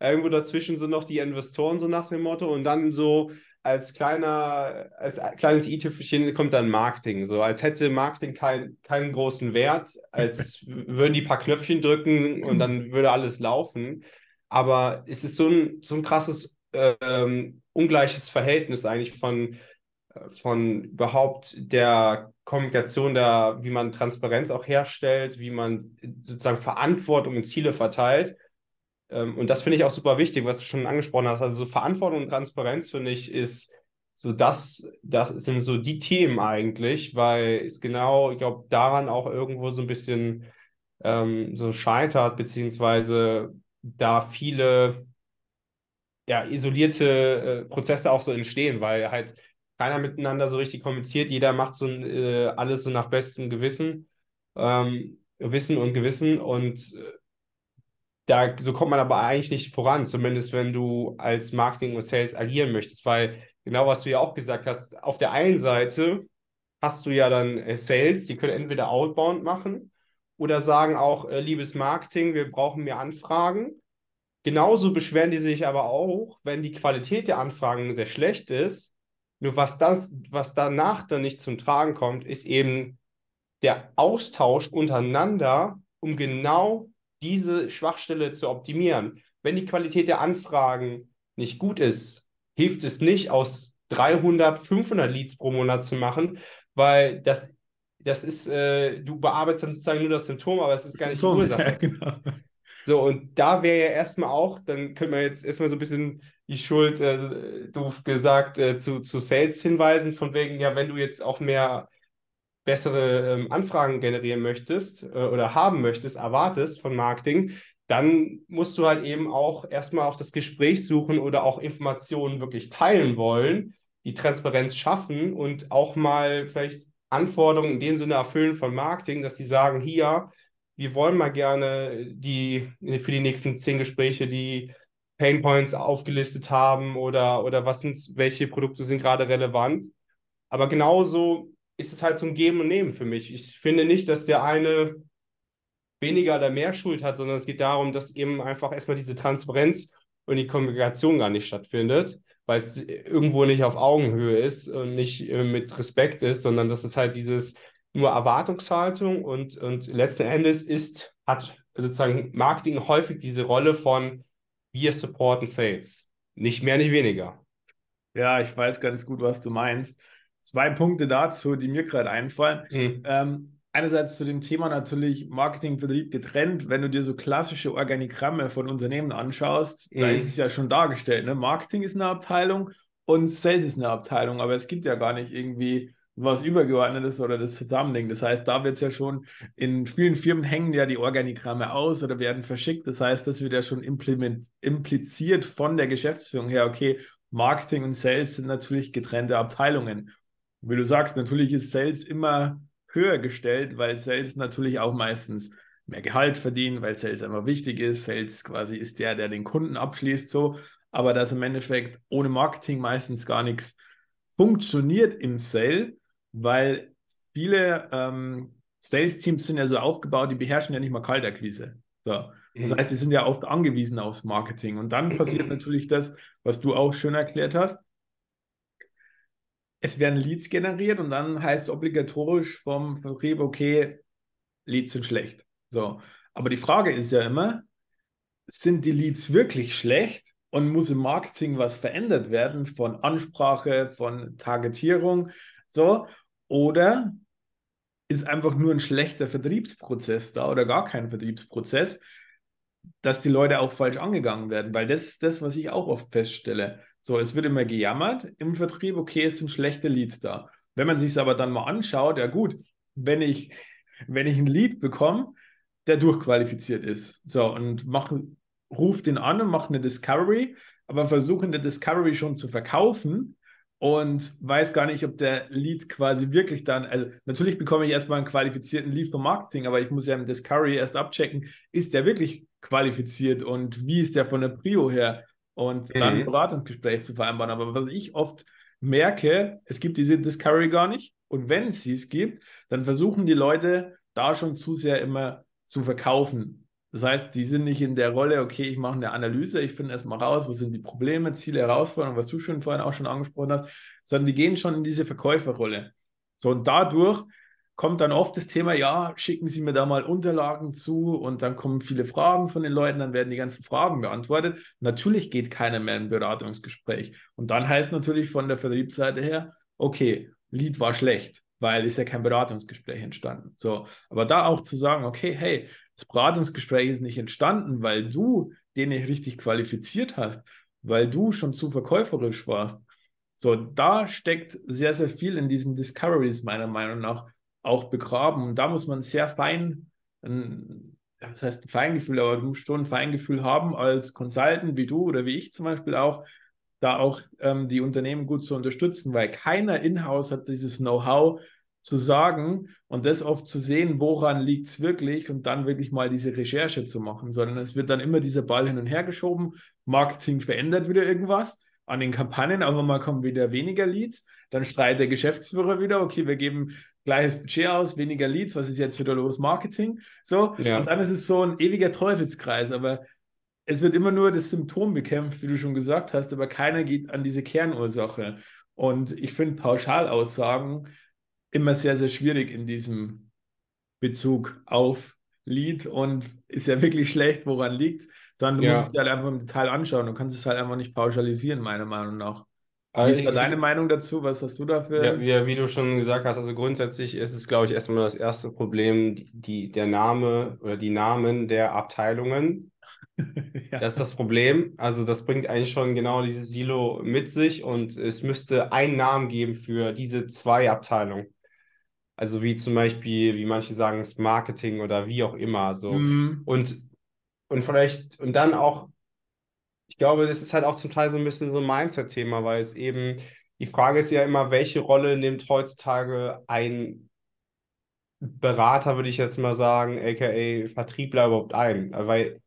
irgendwo dazwischen sind noch die Investoren, so nach dem Motto, und dann so als kleiner, als kleines i-Tüpfelchen kommt dann Marketing. So als hätte Marketing kein, keinen großen Wert, als würden die paar Knöpfchen drücken und dann würde alles laufen. Aber es ist so ein, so ein krasses ähm, ungleiches Verhältnis eigentlich von, von überhaupt der Kommunikation, der, wie man Transparenz auch herstellt, wie man sozusagen Verantwortung und Ziele verteilt. Ähm, und das finde ich auch super wichtig, was du schon angesprochen hast. Also so Verantwortung und Transparenz, finde ich, ist so das, das sind so die Themen eigentlich, weil es genau, ich glaube, daran auch irgendwo so ein bisschen ähm, so scheitert, beziehungsweise da viele ja, isolierte äh, Prozesse auch so entstehen, weil halt keiner miteinander so richtig kommuniziert, jeder macht so äh, alles so nach bestem Gewissen, ähm, Wissen und Gewissen und äh, da so kommt man aber eigentlich nicht voran, zumindest wenn du als Marketing und Sales agieren möchtest, weil genau was du ja auch gesagt hast, auf der einen Seite hast du ja dann äh, Sales, die können entweder outbound machen oder sagen auch, äh, liebes Marketing, wir brauchen mehr Anfragen. Genauso beschweren die sich aber auch, wenn die Qualität der Anfragen sehr schlecht ist. Nur was, das, was danach dann nicht zum Tragen kommt, ist eben der Austausch untereinander, um genau diese Schwachstelle zu optimieren. Wenn die Qualität der Anfragen nicht gut ist, hilft es nicht, aus 300, 500 Leads pro Monat zu machen, weil das, das ist, äh, du bearbeitest dann sozusagen nur das Symptom, aber es ist gar nicht Symptom, die Ursache. Ja, genau. So, und da wäre ja erstmal auch, dann können wir jetzt erstmal so ein bisschen die Schuld, äh, doof gesagt, äh, zu, zu Sales hinweisen, von wegen, ja, wenn du jetzt auch mehr bessere ähm, Anfragen generieren möchtest äh, oder haben möchtest, erwartest von Marketing, dann musst du halt eben auch erstmal auch das Gespräch suchen oder auch Informationen wirklich teilen wollen, die Transparenz schaffen und auch mal vielleicht Anforderungen in dem Sinne erfüllen von Marketing, dass die sagen, hier, wir wollen mal gerne die für die nächsten zehn Gespräche die Painpoints aufgelistet haben oder, oder was sind, welche Produkte sind gerade relevant. Aber genauso ist es halt so ein Geben und Nehmen für mich. Ich finde nicht, dass der eine weniger oder mehr Schuld hat, sondern es geht darum, dass eben einfach erstmal diese Transparenz und die Kommunikation gar nicht stattfindet, weil es irgendwo nicht auf Augenhöhe ist und nicht äh, mit Respekt ist, sondern dass es halt dieses nur Erwartungshaltung und, und letzten Endes ist, hat sozusagen Marketing häufig diese Rolle von wir supporten Sales. Nicht mehr, nicht weniger. Ja, ich weiß ganz gut, was du meinst. Zwei Punkte dazu, die mir gerade einfallen. Mhm. Ähm, einerseits zu dem Thema natürlich Marketing, Vertrieb getrennt. Wenn du dir so klassische Organigramme von Unternehmen anschaust, mhm. da ist es ja schon dargestellt. Ne? Marketing ist eine Abteilung und Sales ist eine Abteilung, aber es gibt ja gar nicht irgendwie was Übergeordnetes oder das Zusammenlegen. Das heißt, da wird es ja schon, in vielen Firmen hängen ja die Organigramme aus oder werden verschickt. Das heißt, das wird ja schon impliziert von der Geschäftsführung her, okay, Marketing und Sales sind natürlich getrennte Abteilungen wie du sagst, natürlich ist Sales immer höher gestellt, weil Sales natürlich auch meistens mehr Gehalt verdienen, weil Sales einfach wichtig ist. Sales quasi ist der, der den Kunden abschließt, so. Aber dass im Endeffekt ohne Marketing meistens gar nichts funktioniert im Sale, weil viele ähm, Sales-Teams sind ja so aufgebaut, die beherrschen ja nicht mal Kaltakquise. So. Das mhm. heißt, sie sind ja oft angewiesen aufs Marketing. Und dann passiert natürlich das, was du auch schön erklärt hast es werden Leads generiert und dann heißt es obligatorisch vom Vertrieb, okay, Leads sind schlecht. So. Aber die Frage ist ja immer, sind die Leads wirklich schlecht und muss im Marketing was verändert werden von Ansprache, von Targetierung, so? Oder ist einfach nur ein schlechter Vertriebsprozess da oder gar kein Vertriebsprozess, dass die Leute auch falsch angegangen werden? Weil das ist das, was ich auch oft feststelle. So, es wird immer gejammert im Vertrieb, okay, es sind schlechte Leads da. Wenn man sich es aber dann mal anschaut, ja gut, wenn ich, wenn ich ein Lead bekomme, der durchqualifiziert ist, so, und mach, ruft den an und macht eine Discovery, aber versuche der Discovery schon zu verkaufen und weiß gar nicht, ob der Lead quasi wirklich dann, also natürlich bekomme ich erstmal einen qualifizierten Lead vom Marketing, aber ich muss ja im Discovery erst abchecken, ist der wirklich qualifiziert und wie ist der von der Prio her? Und mhm. dann ein Beratungsgespräch zu vereinbaren. Aber was ich oft merke, es gibt diese Discovery gar nicht. Und wenn es sie es gibt, dann versuchen die Leute da schon zu sehr immer zu verkaufen. Das heißt, die sind nicht in der Rolle, okay, ich mache eine Analyse, ich finde erstmal raus, wo sind die Probleme, Ziele, Herausforderungen, was du schon vorhin auch schon angesprochen hast, sondern die gehen schon in diese Verkäuferrolle. So, und dadurch kommt dann oft das Thema, ja, schicken Sie mir da mal Unterlagen zu und dann kommen viele Fragen von den Leuten, dann werden die ganzen Fragen beantwortet. Natürlich geht keiner mehr in ein Beratungsgespräch. Und dann heißt natürlich von der Vertriebsseite her, okay, Lied war schlecht, weil ist ja kein Beratungsgespräch entstanden. So, aber da auch zu sagen, okay, hey, das Beratungsgespräch ist nicht entstanden, weil du den nicht richtig qualifiziert hast, weil du schon zu verkäuferisch warst. So, da steckt sehr, sehr viel in diesen Discoveries meiner Meinung nach auch begraben. Und da muss man sehr fein, ein, das heißt ein Feingefühl, aber du musst schon ein Feingefühl haben als Consultant wie du oder wie ich zum Beispiel auch, da auch ähm, die Unternehmen gut zu unterstützen, weil keiner in-house hat dieses Know-how zu sagen und das oft zu sehen, woran liegt es wirklich und dann wirklich mal diese Recherche zu machen, sondern es wird dann immer dieser Ball hin und her geschoben, Marketing verändert wieder irgendwas an den Kampagnen, auf einmal kommen wieder weniger Leads, dann schreit der Geschäftsführer wieder, okay, wir geben gleiches Budget aus, weniger Leads, was ist jetzt wieder los? Marketing. So, ja. und dann ist es so ein ewiger Teufelskreis, aber es wird immer nur das Symptom bekämpft, wie du schon gesagt hast, aber keiner geht an diese Kernursache. Und ich finde Pauschalaussagen immer sehr, sehr schwierig in diesem Bezug auf Lead und ist ja wirklich schlecht, woran liegt sondern du ja. musst es halt einfach im Detail anschauen. Du kannst es halt einfach nicht pauschalisieren, meiner Meinung nach. Wie ist da deine Meinung dazu? Was hast du dafür? Ja, wie, wie, du schon gesagt hast, also grundsätzlich ist es, glaube ich, erstmal das erste Problem, die, die der Name oder die Namen der Abteilungen. ja. Das ist das Problem. Also das bringt eigentlich schon genau dieses Silo mit sich und es müsste einen Namen geben für diese zwei Abteilungen. Also wie zum Beispiel, wie manche sagen, das Marketing oder wie auch immer. So. Mhm. Und, und vielleicht, und dann auch ich glaube, das ist halt auch zum Teil so ein bisschen so ein Mindset-Thema, weil es eben, die Frage ist ja immer, welche Rolle nimmt heutzutage ein Berater, würde ich jetzt mal sagen, aka Vertriebler überhaupt ein? Weil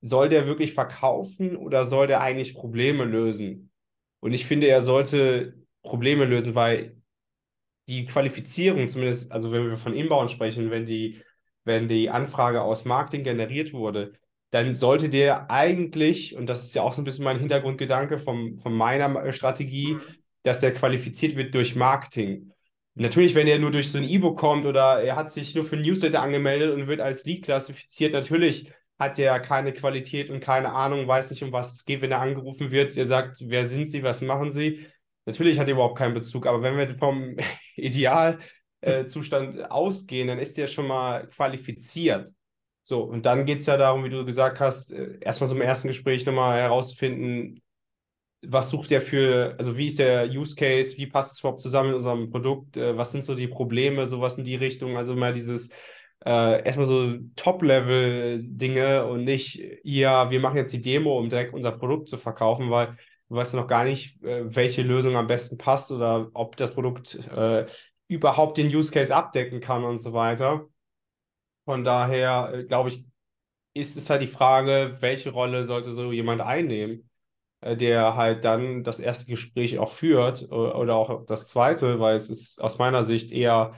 soll der wirklich verkaufen oder soll der eigentlich Probleme lösen? Und ich finde, er sollte Probleme lösen, weil die Qualifizierung, zumindest, also wenn wir von Inbound sprechen, wenn die, wenn die Anfrage aus Marketing generiert wurde, dann sollte der eigentlich, und das ist ja auch so ein bisschen mein Hintergrundgedanke vom, von meiner äh, Strategie, mhm. dass er qualifiziert wird durch Marketing. Natürlich, wenn er nur durch so ein E-Book kommt oder er hat sich nur für ein Newsletter angemeldet und wird als Lead klassifiziert, natürlich hat er keine Qualität und keine Ahnung, weiß nicht, um was es geht, wenn er angerufen wird. Er sagt, wer sind Sie, was machen Sie? Natürlich hat er überhaupt keinen Bezug, aber wenn wir vom Idealzustand äh, ausgehen, dann ist er schon mal qualifiziert. So, und dann geht es ja darum, wie du gesagt hast, äh, erstmal so im ersten Gespräch nochmal herauszufinden, was sucht der für, also wie ist der Use Case, wie passt es überhaupt zusammen mit unserem Produkt, äh, was sind so die Probleme, sowas in die Richtung, also mal dieses äh, erstmal so Top-Level-Dinge und nicht, ja, wir machen jetzt die Demo, um direkt unser Produkt zu verkaufen, weil du weißt noch gar nicht, äh, welche Lösung am besten passt oder ob das Produkt äh, überhaupt den Use Case abdecken kann und so weiter. Von daher, äh, glaube ich, ist es halt die Frage, welche Rolle sollte so jemand einnehmen, äh, der halt dann das erste Gespräch auch führt oder auch das zweite, weil es ist aus meiner Sicht eher,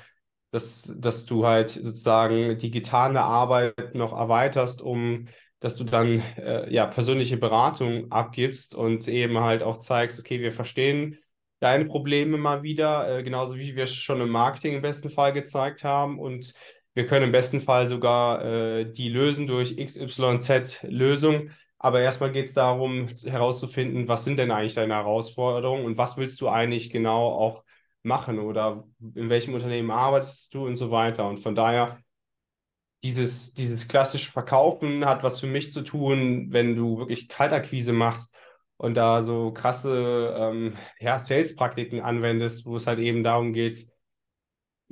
dass, dass du halt sozusagen die getane Arbeit noch erweiterst, um dass du dann äh, ja persönliche Beratung abgibst und eben halt auch zeigst, okay, wir verstehen deine Probleme mal wieder, äh, genauso wie wir es schon im Marketing im besten Fall gezeigt haben. Und wir können im besten Fall sogar äh, die lösen durch XYZ-Lösung. Aber erstmal geht es darum, herauszufinden, was sind denn eigentlich deine Herausforderungen und was willst du eigentlich genau auch machen oder in welchem Unternehmen arbeitest du und so weiter. Und von daher, dieses, dieses klassische Verkaufen hat was für mich zu tun, wenn du wirklich Kaltakquise machst und da so krasse ähm, ja, Sales-Praktiken anwendest, wo es halt eben darum geht,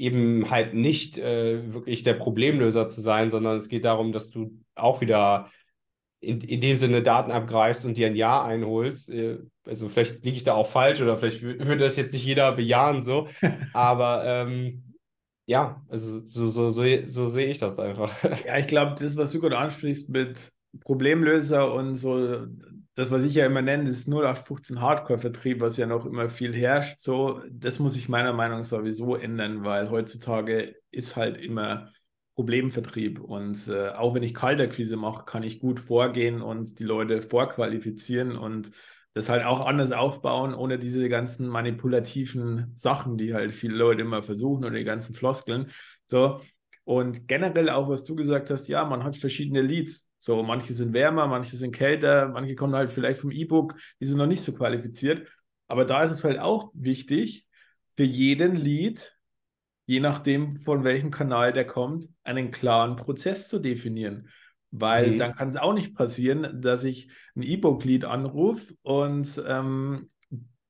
eben halt nicht äh, wirklich der Problemlöser zu sein, sondern es geht darum, dass du auch wieder in, in dem Sinne Daten abgreifst und dir ein Ja einholst. Äh, also vielleicht liege ich da auch falsch oder vielleicht würde das jetzt nicht jeder bejahen so, aber ähm, ja, also so, so, so, so sehe ich das einfach. Ja, ich glaube, das, was du gerade ansprichst mit Problemlöser und so, das, was ich ja immer nenne, das 0815 Hardcore-Vertrieb, was ja noch immer viel herrscht, so, das muss sich meiner Meinung nach sowieso ändern, weil heutzutage ist halt immer Problemvertrieb und äh, auch wenn ich Kaltakquise mache, kann ich gut vorgehen und die Leute vorqualifizieren und das halt auch anders aufbauen, ohne diese ganzen manipulativen Sachen, die halt viele Leute immer versuchen oder die ganzen Floskeln. So. Und generell auch, was du gesagt hast, ja, man hat verschiedene Leads. So, manche sind wärmer, manche sind kälter, manche kommen halt vielleicht vom E-Book, die sind noch nicht so qualifiziert. Aber da ist es halt auch wichtig, für jeden Lead, je nachdem, von welchem Kanal der kommt, einen klaren Prozess zu definieren. Weil mhm. dann kann es auch nicht passieren, dass ich ein E-Book-Lead anrufe und ähm,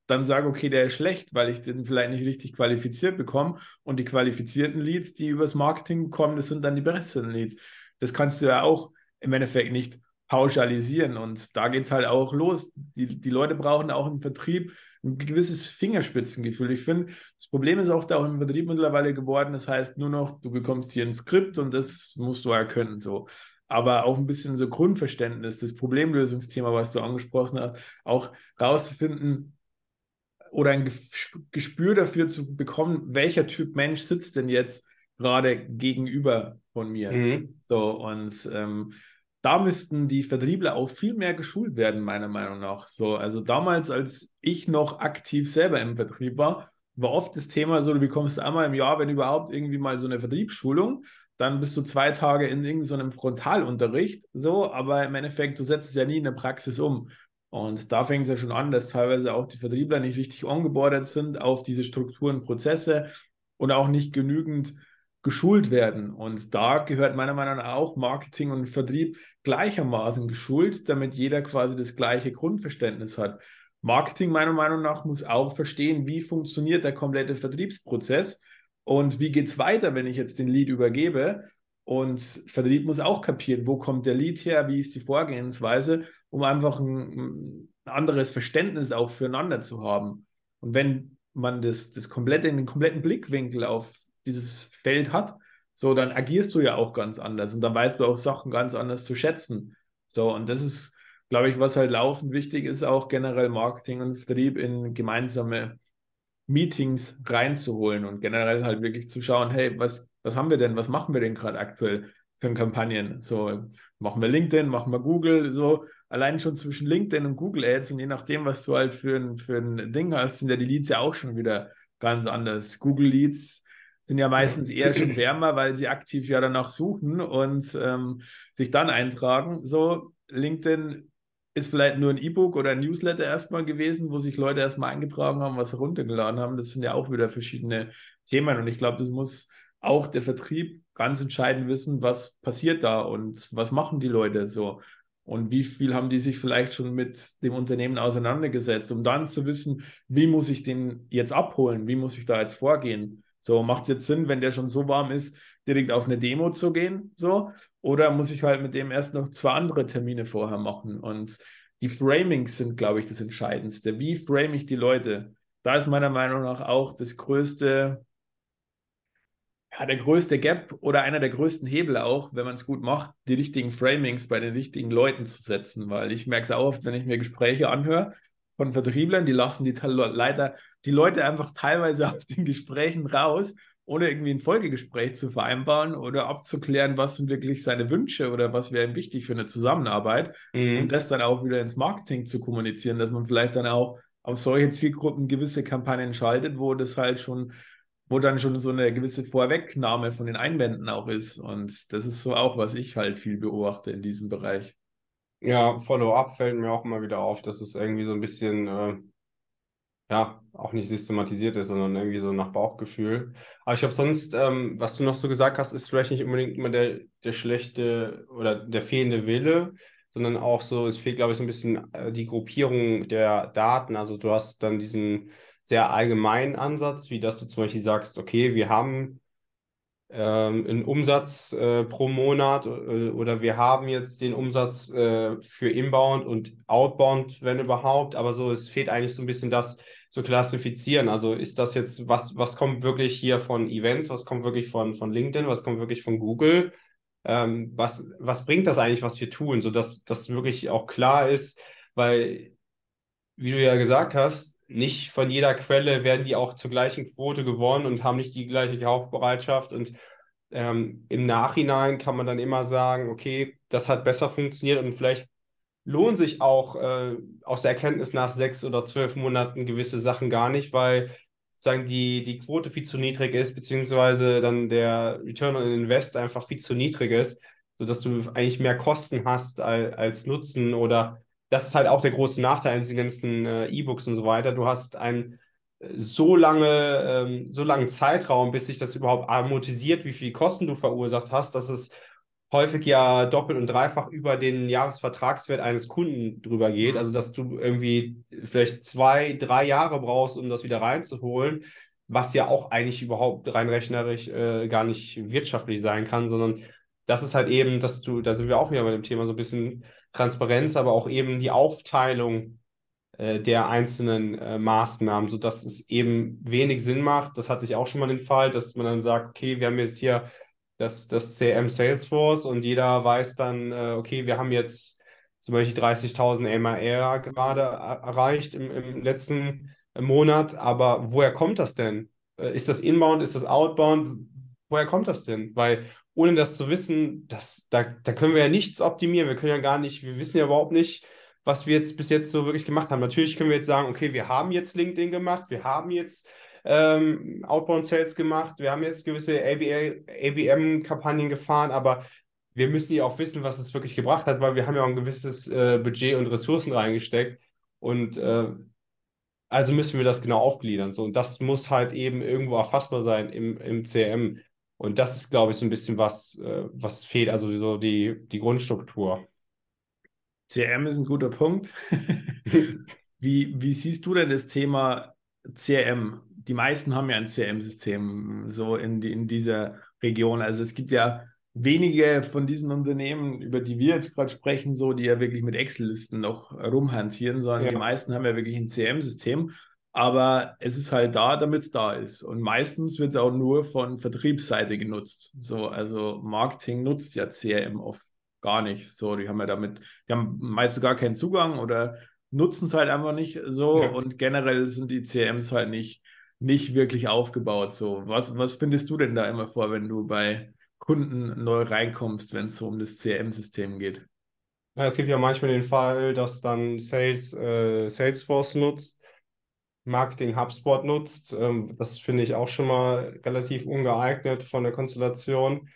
dann sage, okay, der ist schlecht, weil ich den vielleicht nicht richtig qualifiziert bekomme. Und die qualifizierten Leads, die übers Marketing kommen, das sind dann die besseren Leads. Das kannst du ja auch im Endeffekt nicht pauschalisieren. Und da geht es halt auch los. Die, die Leute brauchen auch im Vertrieb ein gewisses Fingerspitzengefühl. Ich finde, das Problem ist auch da auch im Vertrieb mittlerweile geworden. Das heißt nur noch, du bekommst hier ein Skript und das musst du erkennen. So. Aber auch ein bisschen so Grundverständnis, das Problemlösungsthema, was du angesprochen hast, auch rauszufinden, oder ein Gespür dafür zu bekommen, welcher Typ Mensch sitzt denn jetzt gerade gegenüber von mir. Mhm. So, und ähm, da müssten die Vertriebler auch viel mehr geschult werden, meiner Meinung nach. So, also damals, als ich noch aktiv selber im Vertrieb war, war oft das Thema so, du bekommst einmal im Jahr, wenn überhaupt, irgendwie mal so eine Vertriebsschulung. Dann bist du zwei Tage in irgendeinem Frontalunterricht, so, aber im Endeffekt, du setzt es ja nie in der Praxis um. Und da fängt es ja schon an, dass teilweise auch die Vertriebler nicht richtig ongeboardet sind auf diese Strukturen, Prozesse und auch nicht genügend geschult werden. Und da gehört meiner Meinung nach auch Marketing und Vertrieb gleichermaßen geschult, damit jeder quasi das gleiche Grundverständnis hat. Marketing meiner Meinung nach muss auch verstehen, wie funktioniert der komplette Vertriebsprozess und wie geht es weiter, wenn ich jetzt den Lead übergebe und Vertrieb muss auch kapieren, wo kommt der Lead her, wie ist die Vorgehensweise, um einfach ein, anderes Verständnis auch füreinander zu haben. Und wenn man das, das komplette, den kompletten Blickwinkel auf dieses Feld hat, so, dann agierst du ja auch ganz anders und dann weißt du auch Sachen ganz anders zu schätzen. So, und das ist, glaube ich, was halt laufend wichtig ist, auch generell Marketing und Vertrieb in gemeinsame Meetings reinzuholen und generell halt wirklich zu schauen, hey, was was haben wir denn, was machen wir denn gerade aktuell für Kampagnen? So, machen wir LinkedIn, machen wir Google, so allein schon zwischen LinkedIn und Google Ads und je nachdem, was du halt für ein, für ein Ding hast, sind ja die Leads ja auch schon wieder ganz anders. Google Leads sind ja meistens eher schon wärmer, weil sie aktiv ja danach suchen und ähm, sich dann eintragen. So, LinkedIn ist vielleicht nur ein E-Book oder ein Newsletter erstmal gewesen, wo sich Leute erstmal eingetragen haben, was heruntergeladen haben. Das sind ja auch wieder verschiedene Themen und ich glaube, das muss auch der Vertrieb ganz entscheidend wissen, was passiert da und was machen die Leute so. Und wie viel haben die sich vielleicht schon mit dem Unternehmen auseinandergesetzt, um dann zu wissen, wie muss ich den jetzt abholen, wie muss ich da jetzt vorgehen. So, macht es jetzt Sinn, wenn der schon so warm ist, direkt auf eine Demo zu gehen? So, oder muss ich halt mit dem erst noch zwei andere Termine vorher machen? Und die Framings sind, glaube ich, das Entscheidendste. Wie frame ich die Leute? Da ist meiner Meinung nach auch das größte ja, der größte Gap oder einer der größten Hebel auch, wenn man es gut macht, die richtigen Framings bei den richtigen Leuten zu setzen. Weil ich merke es auch oft, wenn ich mir Gespräche anhöre von Vertrieblern, die lassen die leider die Leute einfach teilweise aus den Gesprächen raus, ohne irgendwie ein Folgegespräch zu vereinbaren oder abzuklären, was sind wirklich seine Wünsche oder was wäre ihm wichtig für eine Zusammenarbeit mhm. und das dann auch wieder ins Marketing zu kommunizieren, dass man vielleicht dann auch auf solche Zielgruppen gewisse Kampagnen schaltet, wo das halt schon wo dann schon so eine gewisse Vorwegnahme von den Einwänden auch ist. Und das ist so auch, was ich halt viel beobachte in diesem Bereich. Ja, Follow-up fällt mir auch immer wieder auf, dass es irgendwie so ein bisschen, äh, ja, auch nicht systematisiert ist, sondern irgendwie so nach Bauchgefühl. Aber ich glaube, sonst, ähm, was du noch so gesagt hast, ist vielleicht nicht unbedingt immer der, der schlechte oder der fehlende Wille, sondern auch so, es fehlt, glaube ich, so ein bisschen äh, die Gruppierung der Daten. Also du hast dann diesen sehr allgemeinen Ansatz, wie dass du zum Beispiel sagst, okay, wir haben ähm, einen Umsatz äh, pro Monat äh, oder wir haben jetzt den Umsatz äh, für Inbound und Outbound, wenn überhaupt, aber so, es fehlt eigentlich so ein bisschen das zu klassifizieren. Also ist das jetzt, was, was kommt wirklich hier von Events, was kommt wirklich von, von LinkedIn, was kommt wirklich von Google? Ähm, was, was bringt das eigentlich, was wir tun, sodass das wirklich auch klar ist, weil, wie du ja gesagt hast, nicht von jeder Quelle werden die auch zur gleichen Quote gewonnen und haben nicht die gleiche Kaufbereitschaft. Und ähm, im Nachhinein kann man dann immer sagen, okay, das hat besser funktioniert und vielleicht lohnen sich auch äh, aus der Erkenntnis nach sechs oder zwölf Monaten gewisse Sachen gar nicht, weil sagen die, die Quote viel zu niedrig ist, beziehungsweise dann der Return on Invest einfach viel zu niedrig ist, sodass du eigentlich mehr Kosten hast als, als Nutzen oder das ist halt auch der große Nachteil an diesen ganzen äh, E-Books und so weiter. Du hast einen äh, so lange, ähm, so langen Zeitraum, bis sich das überhaupt amortisiert, wie viel Kosten du verursacht hast, dass es häufig ja doppelt und dreifach über den Jahresvertragswert eines Kunden drüber geht. Also dass du irgendwie vielleicht zwei, drei Jahre brauchst, um das wieder reinzuholen, was ja auch eigentlich überhaupt rein rechnerisch äh, gar nicht wirtschaftlich sein kann, sondern das ist halt eben, dass du, da sind wir auch wieder bei dem Thema so ein bisschen Transparenz, aber auch eben die Aufteilung äh, der einzelnen äh, Maßnahmen, sodass es eben wenig Sinn macht. Das hatte ich auch schon mal den Fall, dass man dann sagt, okay, wir haben jetzt hier das, das CM Salesforce und jeder weiß dann, äh, okay, wir haben jetzt zum Beispiel 30.000 MAR gerade erreicht im, im letzten Monat, aber woher kommt das denn? Äh, ist das Inbound, ist das Outbound? Woher kommt das denn? Weil ohne das zu wissen, das, da, da können wir ja nichts optimieren. Wir können ja gar nicht, wir wissen ja überhaupt nicht, was wir jetzt bis jetzt so wirklich gemacht haben. Natürlich können wir jetzt sagen, okay, wir haben jetzt LinkedIn gemacht, wir haben jetzt ähm, Outbound Sales gemacht, wir haben jetzt gewisse ABM-Kampagnen gefahren, aber wir müssen ja auch wissen, was es wirklich gebracht hat, weil wir haben ja auch ein gewisses äh, Budget und Ressourcen reingesteckt und äh, also müssen wir das genau aufgliedern. So. Und das muss halt eben irgendwo erfassbar sein im, im CRM. Und das ist, glaube ich, so ein bisschen was, äh, was fehlt, also so die, die Grundstruktur. CRM ist ein guter Punkt. wie, wie siehst du denn das Thema CRM? Die meisten haben ja ein CRM-System so in, die, in dieser Region. Also es gibt ja wenige von diesen Unternehmen, über die wir jetzt gerade sprechen, so, die ja wirklich mit Excel-Listen noch rumhantieren, sondern ja. die meisten haben ja wirklich ein CRM-System. Aber es ist halt da, damit es da ist. Und meistens wird es auch nur von Vertriebsseite genutzt. So, also Marketing nutzt ja CRM oft gar nicht. So, die haben ja damit, die haben meistens gar keinen Zugang oder nutzen es halt einfach nicht so. Ja. Und generell sind die CMs halt nicht, nicht wirklich aufgebaut. So, was, was findest du denn da immer vor, wenn du bei Kunden neu reinkommst, wenn es so um das CRM-System geht? Ja, es gibt ja manchmal den Fall, dass dann Sales, äh, Salesforce nutzt, Marketing HubSpot nutzt. Ähm, das finde ich auch schon mal relativ ungeeignet von der Konstellation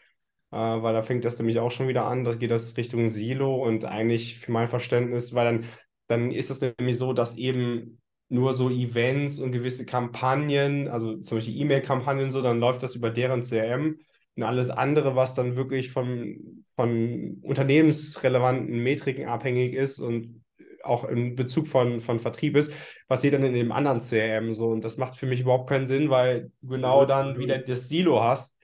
äh, weil da fängt das nämlich auch schon wieder an, da geht das Richtung Silo und eigentlich für mein Verständnis, weil dann, dann ist es nämlich so, dass eben nur so Events und gewisse Kampagnen, also zum Beispiel E-Mail-Kampagnen so, dann läuft das über deren CRM und alles andere, was dann wirklich von, von unternehmensrelevanten Metriken abhängig ist und auch in Bezug von, von Vertrieb ist, passiert dann in dem anderen CRM so. Und das macht für mich überhaupt keinen Sinn, weil du genau dann wieder das Silo hast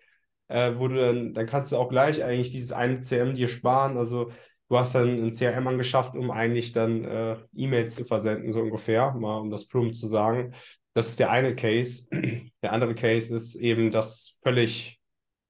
äh, wo du dann, dann kannst du auch gleich eigentlich dieses eine CRM dir sparen. Also du hast dann ein CRM angeschafft, um eigentlich dann äh, E-Mails zu versenden, so ungefähr, mal um das plump zu sagen. Das ist der eine Case. Der andere Case ist eben, dass völlig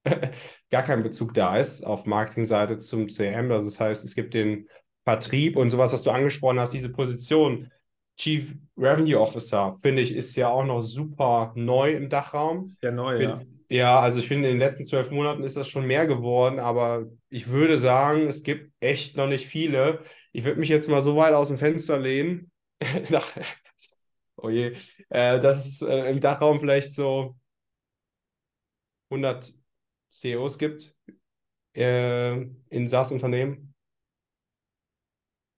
gar kein Bezug da ist auf Marketingseite zum CRM. Also das heißt, es gibt den Vertrieb und sowas, was du angesprochen hast, diese Position. Chief Revenue Officer, finde ich, ist ja auch noch super neu im Dachraum. Sehr neu, Find, ja. Ja, also ich finde, in den letzten zwölf Monaten ist das schon mehr geworden, aber ich würde sagen, es gibt echt noch nicht viele. Ich würde mich jetzt mal so weit aus dem Fenster lehnen. oh je, äh, dass es äh, im Dachraum vielleicht so 100 CEOs gibt äh, in SaaS-Unternehmen.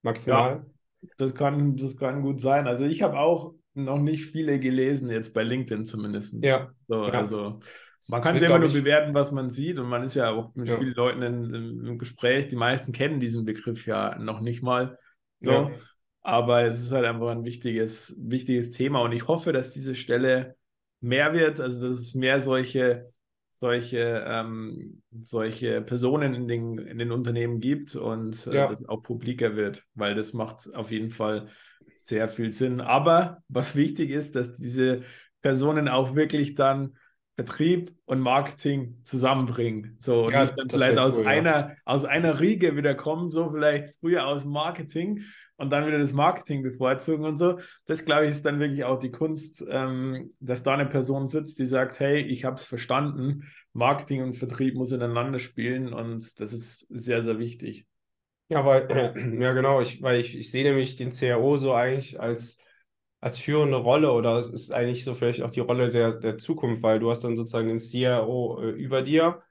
Maximal. Ja, das kann, das kann gut sein. Also ich habe auch noch nicht viele gelesen, jetzt bei LinkedIn zumindest. Ja. So, ja. Also man kann es ja immer nur bewerten, was man sieht und man ist ja auch mit ja. vielen Leuten in, in, im Gespräch. Die meisten kennen diesen Begriff ja noch nicht mal so. Ja. Aber es ist halt einfach ein wichtiges, wichtiges Thema und ich hoffe, dass diese Stelle mehr wird, also dass es mehr solche, solche, ähm, solche Personen in den, in den Unternehmen gibt und äh, ja. dass auch publiker wird, weil das macht auf jeden Fall sehr viel Sinn. Aber was wichtig ist, dass diese Personen auch wirklich dann Vertrieb und Marketing zusammenbringen. So, und ja, nicht dann vielleicht aus cool, einer, ja. aus einer Riege wieder kommen, so vielleicht früher aus Marketing und dann wieder das Marketing bevorzugen und so. Das, glaube ich, ist dann wirklich auch die Kunst, ähm, dass da eine Person sitzt, die sagt, hey, ich habe es verstanden, Marketing und Vertrieb muss ineinander spielen und das ist sehr, sehr wichtig. Ja, weil, ja genau, ich, weil ich, ich sehe nämlich den CRO so eigentlich als als führende Rolle oder es ist eigentlich so vielleicht auch die Rolle der, der Zukunft, weil du hast dann sozusagen den CRO äh, über dir,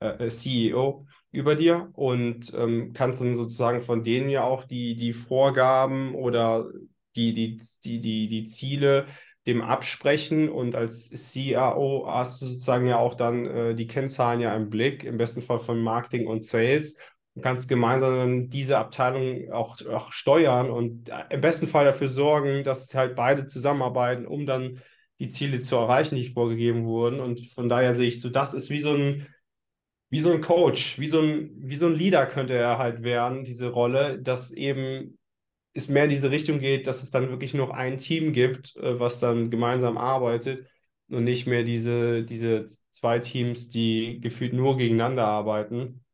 äh, äh CEO über dir und ähm, kannst dann sozusagen von denen ja auch die, die Vorgaben oder die, die, die, die, die Ziele dem absprechen und als CIO hast du sozusagen ja auch dann äh, die Kennzahlen ja im Blick, im besten Fall von Marketing und Sales kannst gemeinsam diese Abteilung auch, auch steuern und äh, im besten Fall dafür sorgen, dass halt beide zusammenarbeiten, um dann die Ziele zu erreichen, die vorgegeben wurden. Und von daher sehe ich so, das ist wie so ein, wie so ein Coach, wie so ein, wie so ein Leader könnte er halt werden, diese Rolle, dass eben es mehr in diese Richtung geht, dass es dann wirklich noch ein Team gibt, äh, was dann gemeinsam arbeitet und nicht mehr diese, diese zwei Teams, die gefühlt nur gegeneinander arbeiten.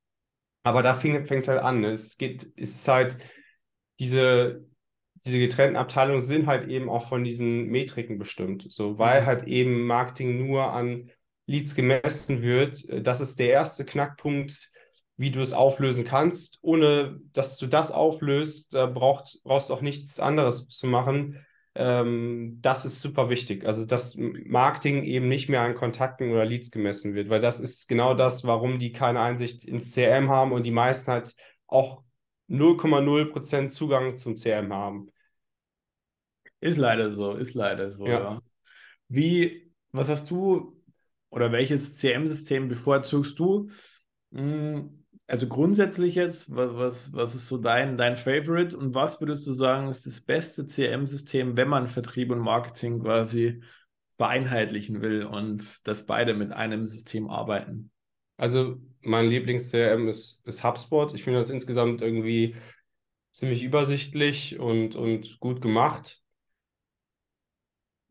Aber da fängt es halt an. Es geht, es ist halt diese, diese getrennten Abteilungen sind halt eben auch von diesen Metriken bestimmt. So, weil mhm. halt eben Marketing nur an Leads gemessen wird. Das ist der erste Knackpunkt, wie du es auflösen kannst. Ohne dass du das auflöst, da braucht, brauchst du auch nichts anderes zu machen. Ähm, das ist super wichtig. Also, dass Marketing eben nicht mehr an Kontakten oder Leads gemessen wird, weil das ist genau das, warum die keine Einsicht ins CRM haben und die meisten halt auch 0,0% Zugang zum CRM haben. Ist leider so, ist leider so, ja. ja. Wie, was hast du oder welches CRM-System bevorzugst du? Hm, also grundsätzlich jetzt, was, was, was ist so dein, dein Favorite und was würdest du sagen, ist das beste CRM-System, wenn man Vertrieb und Marketing quasi vereinheitlichen will und dass beide mit einem System arbeiten? Also mein Lieblings-CRM ist, ist HubSpot. Ich finde das insgesamt irgendwie ziemlich übersichtlich und, und gut gemacht.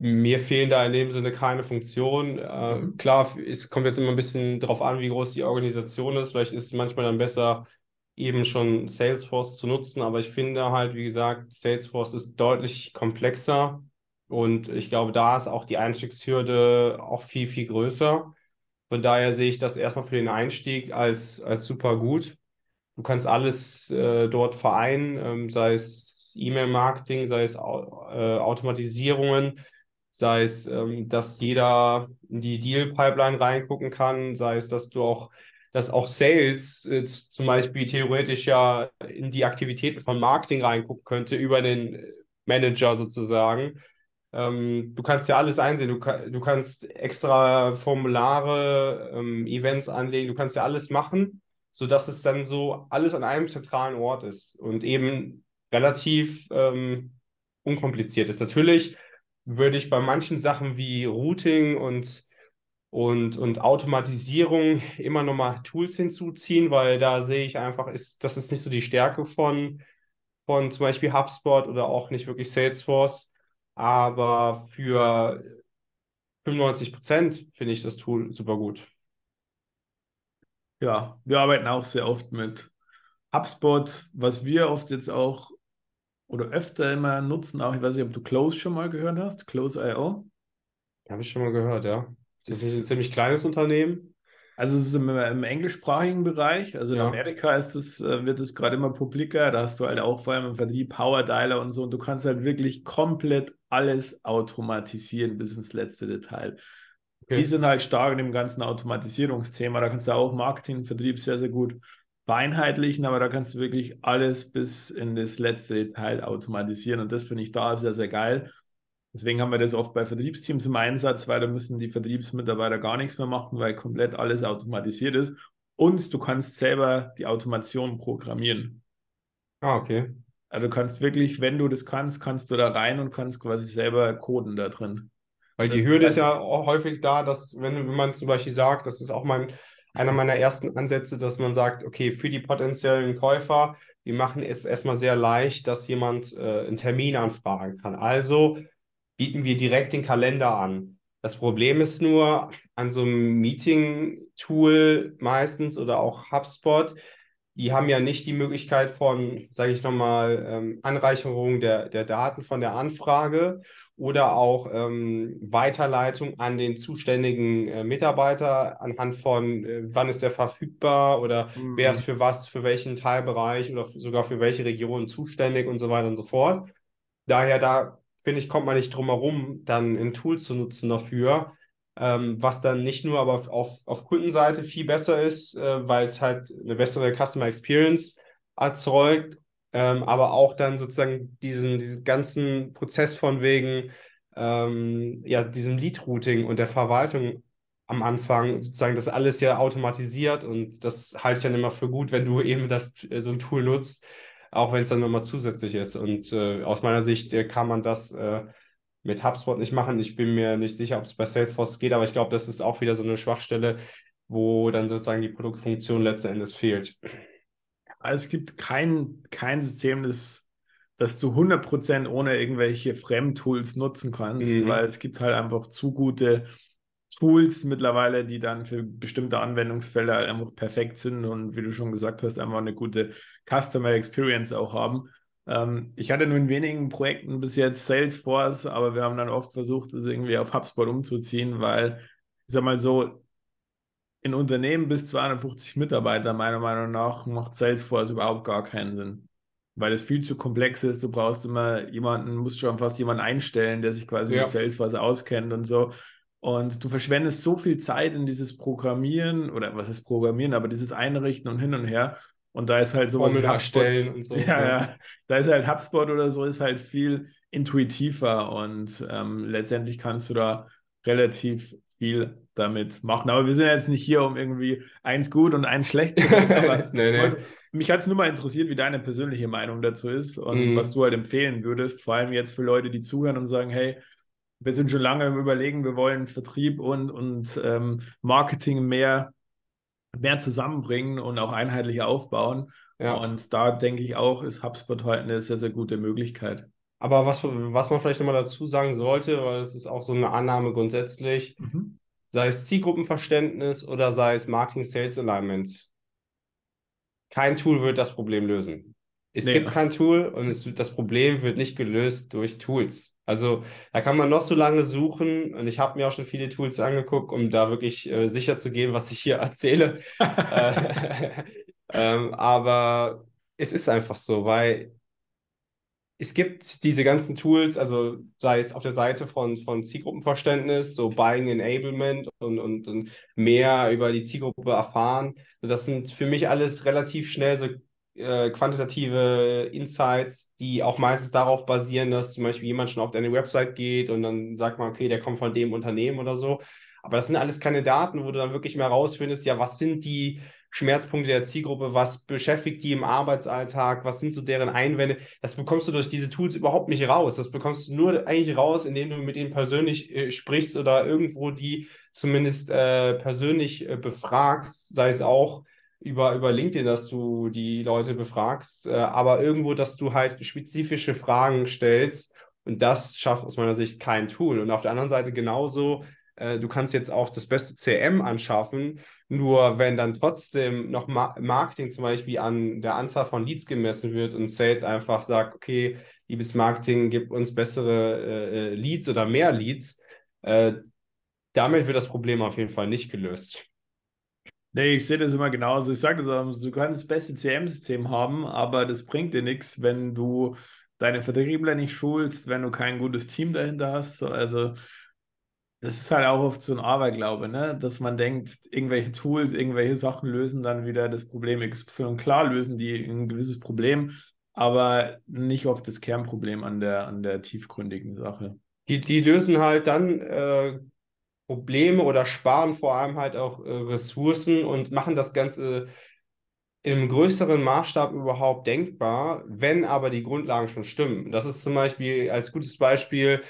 Mir fehlen da in dem Sinne keine Funktionen. Äh, mhm. Klar, es kommt jetzt immer ein bisschen darauf an, wie groß die Organisation ist. Vielleicht ist es manchmal dann besser, eben schon Salesforce zu nutzen. Aber ich finde halt, wie gesagt, Salesforce ist deutlich komplexer. Und ich glaube, da ist auch die Einstiegshürde auch viel, viel größer. Von daher sehe ich das erstmal für den Einstieg als, als super gut. Du kannst alles äh, dort vereinen, ähm, sei es E-Mail-Marketing, sei es äh, Automatisierungen, sei es, ähm, dass jeder in die Deal-Pipeline reingucken kann, sei es, dass du auch, dass auch Sales äh, zum Beispiel theoretisch ja in die Aktivitäten von Marketing reingucken könnte über den Manager sozusagen. Ähm, du kannst ja alles einsehen. Du, du kannst extra Formulare, ähm, Events anlegen, du kannst ja alles machen, sodass es dann so alles an einem zentralen Ort ist und eben relativ ähm, unkompliziert ist. Natürlich würde ich bei manchen Sachen wie Routing und, und, und Automatisierung immer nochmal Tools hinzuziehen, weil da sehe ich einfach, ist, das ist nicht so die Stärke von, von zum Beispiel HubSpot oder auch nicht wirklich Salesforce. Aber für 95 Prozent finde ich das Tool super gut. Ja, wir arbeiten auch sehr oft mit HubSpot, was wir oft jetzt auch oder öfter immer nutzen, auch ich weiß nicht, ob du Close schon mal gehört hast, Close.io. Habe ich schon mal gehört, ja. Das ist ein ziemlich kleines Unternehmen. Also es ist im, im englischsprachigen Bereich, also in ja. Amerika ist es, äh, wird es gerade immer publiker, da hast du halt auch vor allem im Vertrieb Power Dialer und so und du kannst halt wirklich komplett alles automatisieren bis ins letzte Detail. Okay. Die sind halt stark in dem ganzen Automatisierungsthema, da kannst du auch Marketing, Vertrieb sehr, sehr gut vereinheitlichen, aber da kannst du wirklich alles bis in das letzte Detail automatisieren und das finde ich da sehr, sehr geil. Deswegen haben wir das oft bei Vertriebsteams im Einsatz, weil da müssen die Vertriebsmitarbeiter gar nichts mehr machen, weil komplett alles automatisiert ist. Und du kannst selber die Automation programmieren. Ah, okay. Also du kannst wirklich, wenn du das kannst, kannst du da rein und kannst quasi selber coden da drin. Weil das die Hürde ist, halt ja auch häufig da, dass wenn, wenn man zum Beispiel sagt, das ist auch mein einer meiner ersten Ansätze, dass man sagt, okay, für die potenziellen Käufer, wir machen es erstmal sehr leicht, dass jemand äh, einen Termin anfragen kann. Also bieten wir direkt den Kalender an. Das Problem ist nur, an so einem Meeting-Tool meistens oder auch HubSpot, die haben ja nicht die Möglichkeit von, sage ich nochmal, ähm, Anreicherung der, der Daten von der Anfrage oder auch ähm, Weiterleitung an den zuständigen äh, Mitarbeiter anhand von, äh, wann ist er verfügbar oder mhm. wer ist für was, für welchen Teilbereich oder sogar für welche Region zuständig und so weiter und so fort. Daher, da finde ich, kommt man nicht drum herum, dann ein Tool zu nutzen dafür, ähm, was dann nicht nur aber auf, auf Kundenseite viel besser ist, äh, weil es halt eine bessere Customer Experience erzeugt, ähm, aber auch dann sozusagen diesen, diesen ganzen Prozess von wegen ähm, ja, diesem Lead-Routing und der Verwaltung am Anfang sozusagen das alles ja automatisiert und das halte ich dann immer für gut, wenn du eben das äh, so ein Tool nutzt, auch wenn es dann nochmal zusätzlich ist. Und äh, aus meiner Sicht äh, kann man das äh, mit HubSpot nicht machen. Ich bin mir nicht sicher, ob es bei Salesforce geht, aber ich glaube, das ist auch wieder so eine Schwachstelle, wo dann sozusagen die Produktfunktion letzten Endes fehlt. Also es gibt kein, kein System, das, das du 100% ohne irgendwelche Fremdtools nutzen kannst, mhm. weil es gibt halt einfach zu gute Tools mittlerweile, die dann für bestimmte Anwendungsfelder halt einfach perfekt sind und wie du schon gesagt hast, einfach eine gute Customer Experience auch haben. Ähm, ich hatte nur in wenigen Projekten bis jetzt Salesforce, aber wir haben dann oft versucht, das irgendwie auf HubSpot umzuziehen, weil, ich sag mal so, in Unternehmen bis 250 Mitarbeiter, meiner Meinung nach, macht Salesforce überhaupt gar keinen Sinn. Weil es viel zu komplex ist. Du brauchst immer jemanden, musst schon fast jemanden einstellen, der sich quasi ja. mit Salesforce auskennt und so. Und du verschwendest so viel Zeit in dieses Programmieren oder was ist Programmieren, aber dieses Einrichten und hin und her. Und da ist halt so Formel und so. Ja, ja, da ist halt HubSpot oder so, ist halt viel intuitiver und ähm, letztendlich kannst du da relativ viel damit machen. Aber wir sind jetzt nicht hier, um irgendwie eins gut und eins schlecht zu machen. nee, nee. mich hat es nur mal interessiert, wie deine persönliche Meinung dazu ist und mm. was du halt empfehlen würdest, vor allem jetzt für Leute, die zuhören und sagen, hey, wir sind schon lange im Überlegen, wir wollen Vertrieb und, und ähm, Marketing mehr mehr zusammenbringen und auch einheitlich aufbauen. Ja. Und da denke ich auch, ist HubSpot halt eine sehr, sehr gute Möglichkeit. Aber was, was man vielleicht nochmal dazu sagen sollte, weil das ist auch so eine Annahme grundsätzlich, mhm. sei es Zielgruppenverständnis oder sei es Marketing Sales Alignment, kein Tool wird das Problem lösen. Es nee. gibt kein Tool und es, das Problem wird nicht gelöst durch Tools. Also da kann man noch so lange suchen und ich habe mir auch schon viele Tools angeguckt, um da wirklich äh, sicher zu gehen, was ich hier erzähle. äh, ähm, aber es ist einfach so, weil es gibt diese ganzen Tools, also sei es auf der Seite von, von Zielgruppenverständnis, so Buying Enablement und, und, und mehr über die Zielgruppe erfahren. Das sind für mich alles relativ schnell so äh, quantitative Insights, die auch meistens darauf basieren, dass zum Beispiel jemand schon auf deine Website geht und dann sagt man, okay, der kommt von dem Unternehmen oder so. Aber das sind alles keine Daten, wo du dann wirklich mehr rausfindest, ja, was sind die Schmerzpunkte der Zielgruppe, was beschäftigt die im Arbeitsalltag, was sind so deren Einwände. Das bekommst du durch diese Tools überhaupt nicht raus. Das bekommst du nur eigentlich raus, indem du mit ihnen persönlich äh, sprichst oder irgendwo die zumindest äh, persönlich äh, befragst, sei es auch über, über LinkedIn, dass du die Leute befragst, äh, aber irgendwo, dass du halt spezifische Fragen stellst und das schafft aus meiner Sicht kein Tool. Und auf der anderen Seite genauso, äh, du kannst jetzt auch das beste CM anschaffen, nur wenn dann trotzdem noch Ma Marketing zum Beispiel an der Anzahl von Leads gemessen wird und Sales einfach sagt, okay, liebes Marketing, gib uns bessere äh, äh Leads oder mehr Leads, äh, damit wird das Problem auf jeden Fall nicht gelöst. Nee, ich sehe das immer genauso. Ich sage das auch, du kannst das beste CM-System haben, aber das bringt dir nichts, wenn du deine Vertriebler nicht schulst, wenn du kein gutes Team dahinter hast. Also, das ist halt auch oft so ein Aberglaube, ne? dass man denkt, irgendwelche Tools, irgendwelche Sachen lösen dann wieder das Problem XY. Klar lösen die ein gewisses Problem, aber nicht oft das Kernproblem an der, an der tiefgründigen Sache. Die, die lösen halt dann äh, Probleme oder sparen vor allem halt auch äh, Ressourcen und machen das Ganze im größeren Maßstab überhaupt denkbar, wenn aber die Grundlagen schon stimmen. Das ist zum Beispiel als gutes Beispiel,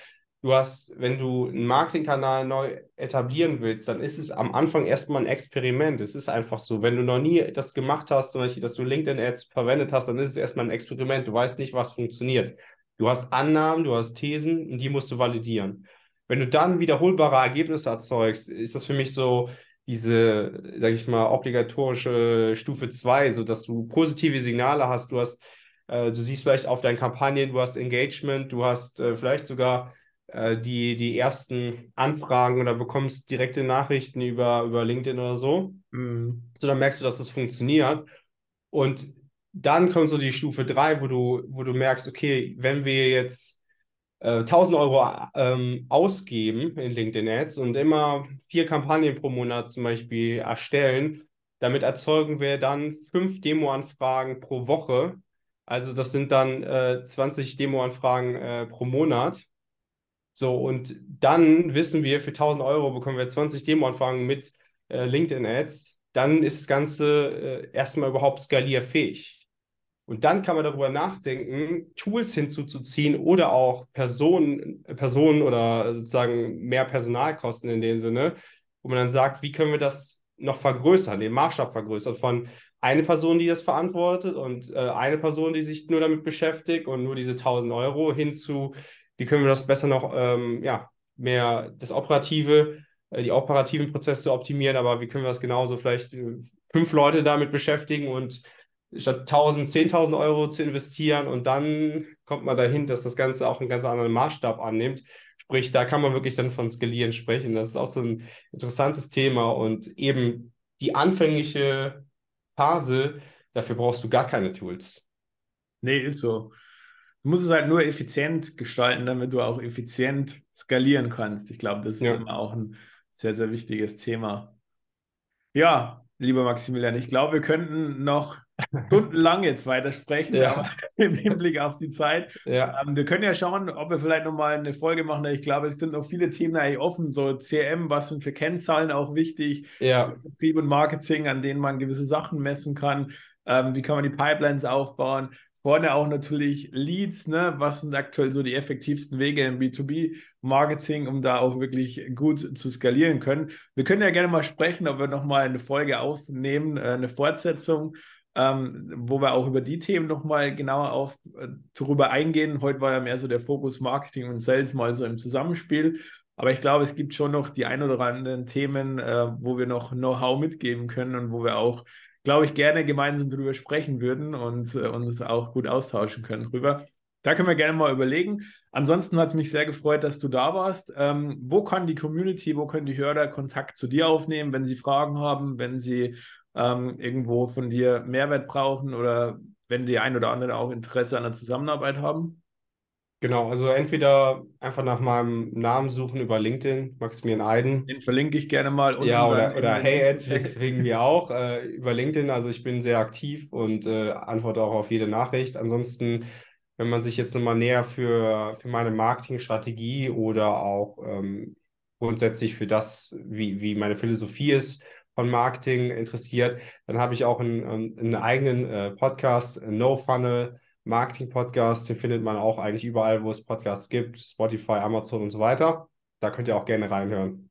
du hast, wenn du einen Marketingkanal neu etablieren willst, dann ist es am Anfang erstmal ein Experiment. Es ist einfach so. Wenn du noch nie das gemacht hast, zum Beispiel, dass du LinkedIn-Ads verwendet hast, dann ist es erstmal ein Experiment. Du weißt nicht, was funktioniert. Du hast Annahmen, du hast Thesen und die musst du validieren. Wenn du dann wiederholbare Ergebnisse erzeugst, ist das für mich so diese, sage ich mal, obligatorische Stufe 2, so dass du positive Signale hast. Du hast, äh, du siehst vielleicht auf deinen Kampagnen, du hast Engagement, du hast äh, vielleicht sogar äh, die, die ersten Anfragen oder bekommst direkte Nachrichten über, über LinkedIn oder so. Mhm. So, dann merkst du, dass das funktioniert. Und dann kommt so die Stufe 3, wo du, wo du merkst, okay, wenn wir jetzt 1000 äh, Euro ähm, ausgeben in LinkedIn Ads und immer vier Kampagnen pro Monat zum Beispiel erstellen. Damit erzeugen wir dann fünf Demo-Anfragen pro Woche. Also das sind dann äh, 20 Demo-Anfragen äh, pro Monat. So, und dann wissen wir, für 1000 Euro bekommen wir 20 Demo-Anfragen mit äh, LinkedIn-Ads. Dann ist das Ganze äh, erstmal überhaupt skalierfähig. Und dann kann man darüber nachdenken, Tools hinzuzuziehen oder auch Personen, Personen oder sozusagen mehr Personalkosten in dem Sinne, wo man dann sagt, wie können wir das noch vergrößern, den Maßstab vergrößern von eine Person, die das verantwortet und äh, eine Person, die sich nur damit beschäftigt und nur diese 1000 Euro hin zu, wie können wir das besser noch, ähm, ja, mehr das Operative, äh, die operativen Prozesse optimieren, aber wie können wir das genauso vielleicht äh, fünf Leute damit beschäftigen und statt 1000, 10.000 Euro zu investieren und dann kommt man dahin, dass das Ganze auch einen ganz anderen Maßstab annimmt. Sprich, da kann man wirklich dann von Skalieren sprechen. Das ist auch so ein interessantes Thema und eben die anfängliche Phase, dafür brauchst du gar keine Tools. Nee, ist so. Du musst es halt nur effizient gestalten, damit du auch effizient skalieren kannst. Ich glaube, das ist ja. immer auch ein sehr, sehr wichtiges Thema. Ja, lieber Maximilian, ich glaube, wir könnten noch stundenlang jetzt weitersprechen, ja. aber im Hinblick auf die Zeit. Ja. Ähm, wir können ja schauen, ob wir vielleicht nochmal eine Folge machen. Ich glaube, es sind noch viele Themen eigentlich offen. So CM, was sind für Kennzahlen auch wichtig? Ja. Vertrieb und Marketing, an denen man gewisse Sachen messen kann. Ähm, wie kann man die Pipelines aufbauen? Vorne auch natürlich Leads, ne? Was sind aktuell so die effektivsten Wege im B2B-Marketing, um da auch wirklich gut zu skalieren können. Wir können ja gerne mal sprechen, ob wir nochmal eine Folge aufnehmen, äh, eine Fortsetzung ähm, wo wir auch über die Themen nochmal genauer auf, äh, darüber eingehen. Heute war ja mehr so der Fokus Marketing und Sales mal so im Zusammenspiel. Aber ich glaube, es gibt schon noch die ein oder anderen Themen, äh, wo wir noch Know-how mitgeben können und wo wir auch, glaube ich, gerne gemeinsam darüber sprechen würden und äh, uns auch gut austauschen können drüber. Da können wir gerne mal überlegen. Ansonsten hat es mich sehr gefreut, dass du da warst. Ähm, wo kann die Community, wo können die Hörer Kontakt zu dir aufnehmen, wenn sie Fragen haben, wenn sie ähm, irgendwo von dir Mehrwert brauchen oder wenn die ein oder andere auch Interesse an der Zusammenarbeit haben? Genau, also entweder einfach nach meinem Namen suchen über LinkedIn, Maximilian Eiden. Den verlinke ich gerne mal. Ja, oder, oder Hey Ed wegen mir auch äh, über LinkedIn. Also ich bin sehr aktiv und äh, antworte auch auf jede Nachricht. Ansonsten, wenn man sich jetzt nochmal näher für, für meine Marketingstrategie oder auch ähm, grundsätzlich für das, wie, wie meine Philosophie ist, von Marketing interessiert, dann habe ich auch einen, einen eigenen äh, Podcast, No Funnel Marketing Podcast. Den findet man auch eigentlich überall, wo es Podcasts gibt, Spotify, Amazon und so weiter. Da könnt ihr auch gerne reinhören.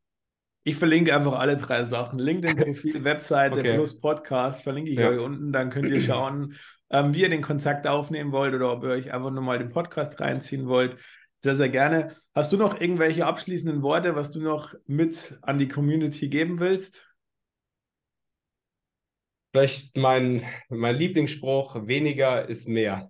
Ich verlinke einfach alle drei Sachen. LinkedIn-Profil, Webseite okay. plus Podcast verlinke ich ja. euch unten. Dann könnt ihr schauen, ähm, wie ihr den Kontakt aufnehmen wollt oder ob ihr euch einfach nur mal den Podcast reinziehen wollt. Sehr, sehr gerne. Hast du noch irgendwelche abschließenden Worte, was du noch mit an die Community geben willst? Vielleicht mein, mein Lieblingsspruch, weniger ist mehr.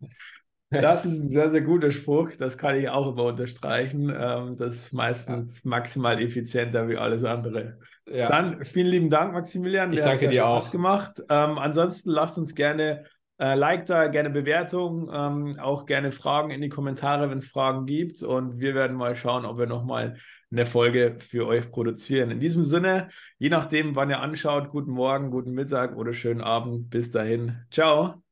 Das ist ein sehr, sehr guter Spruch. Das kann ich auch immer unterstreichen. Ähm, das ist meistens ja. maximal effizienter wie alles andere. Ja. Dann vielen lieben Dank, Maximilian. Ich danke dir Spaß auch. gemacht. Ähm, ansonsten lasst uns gerne äh, Like da, gerne Bewertung, ähm, auch gerne Fragen in die Kommentare, wenn es Fragen gibt. Und wir werden mal schauen, ob wir nochmal eine Folge für euch produzieren. In diesem Sinne, je nachdem, wann ihr anschaut, guten Morgen, guten Mittag oder schönen Abend. Bis dahin. Ciao.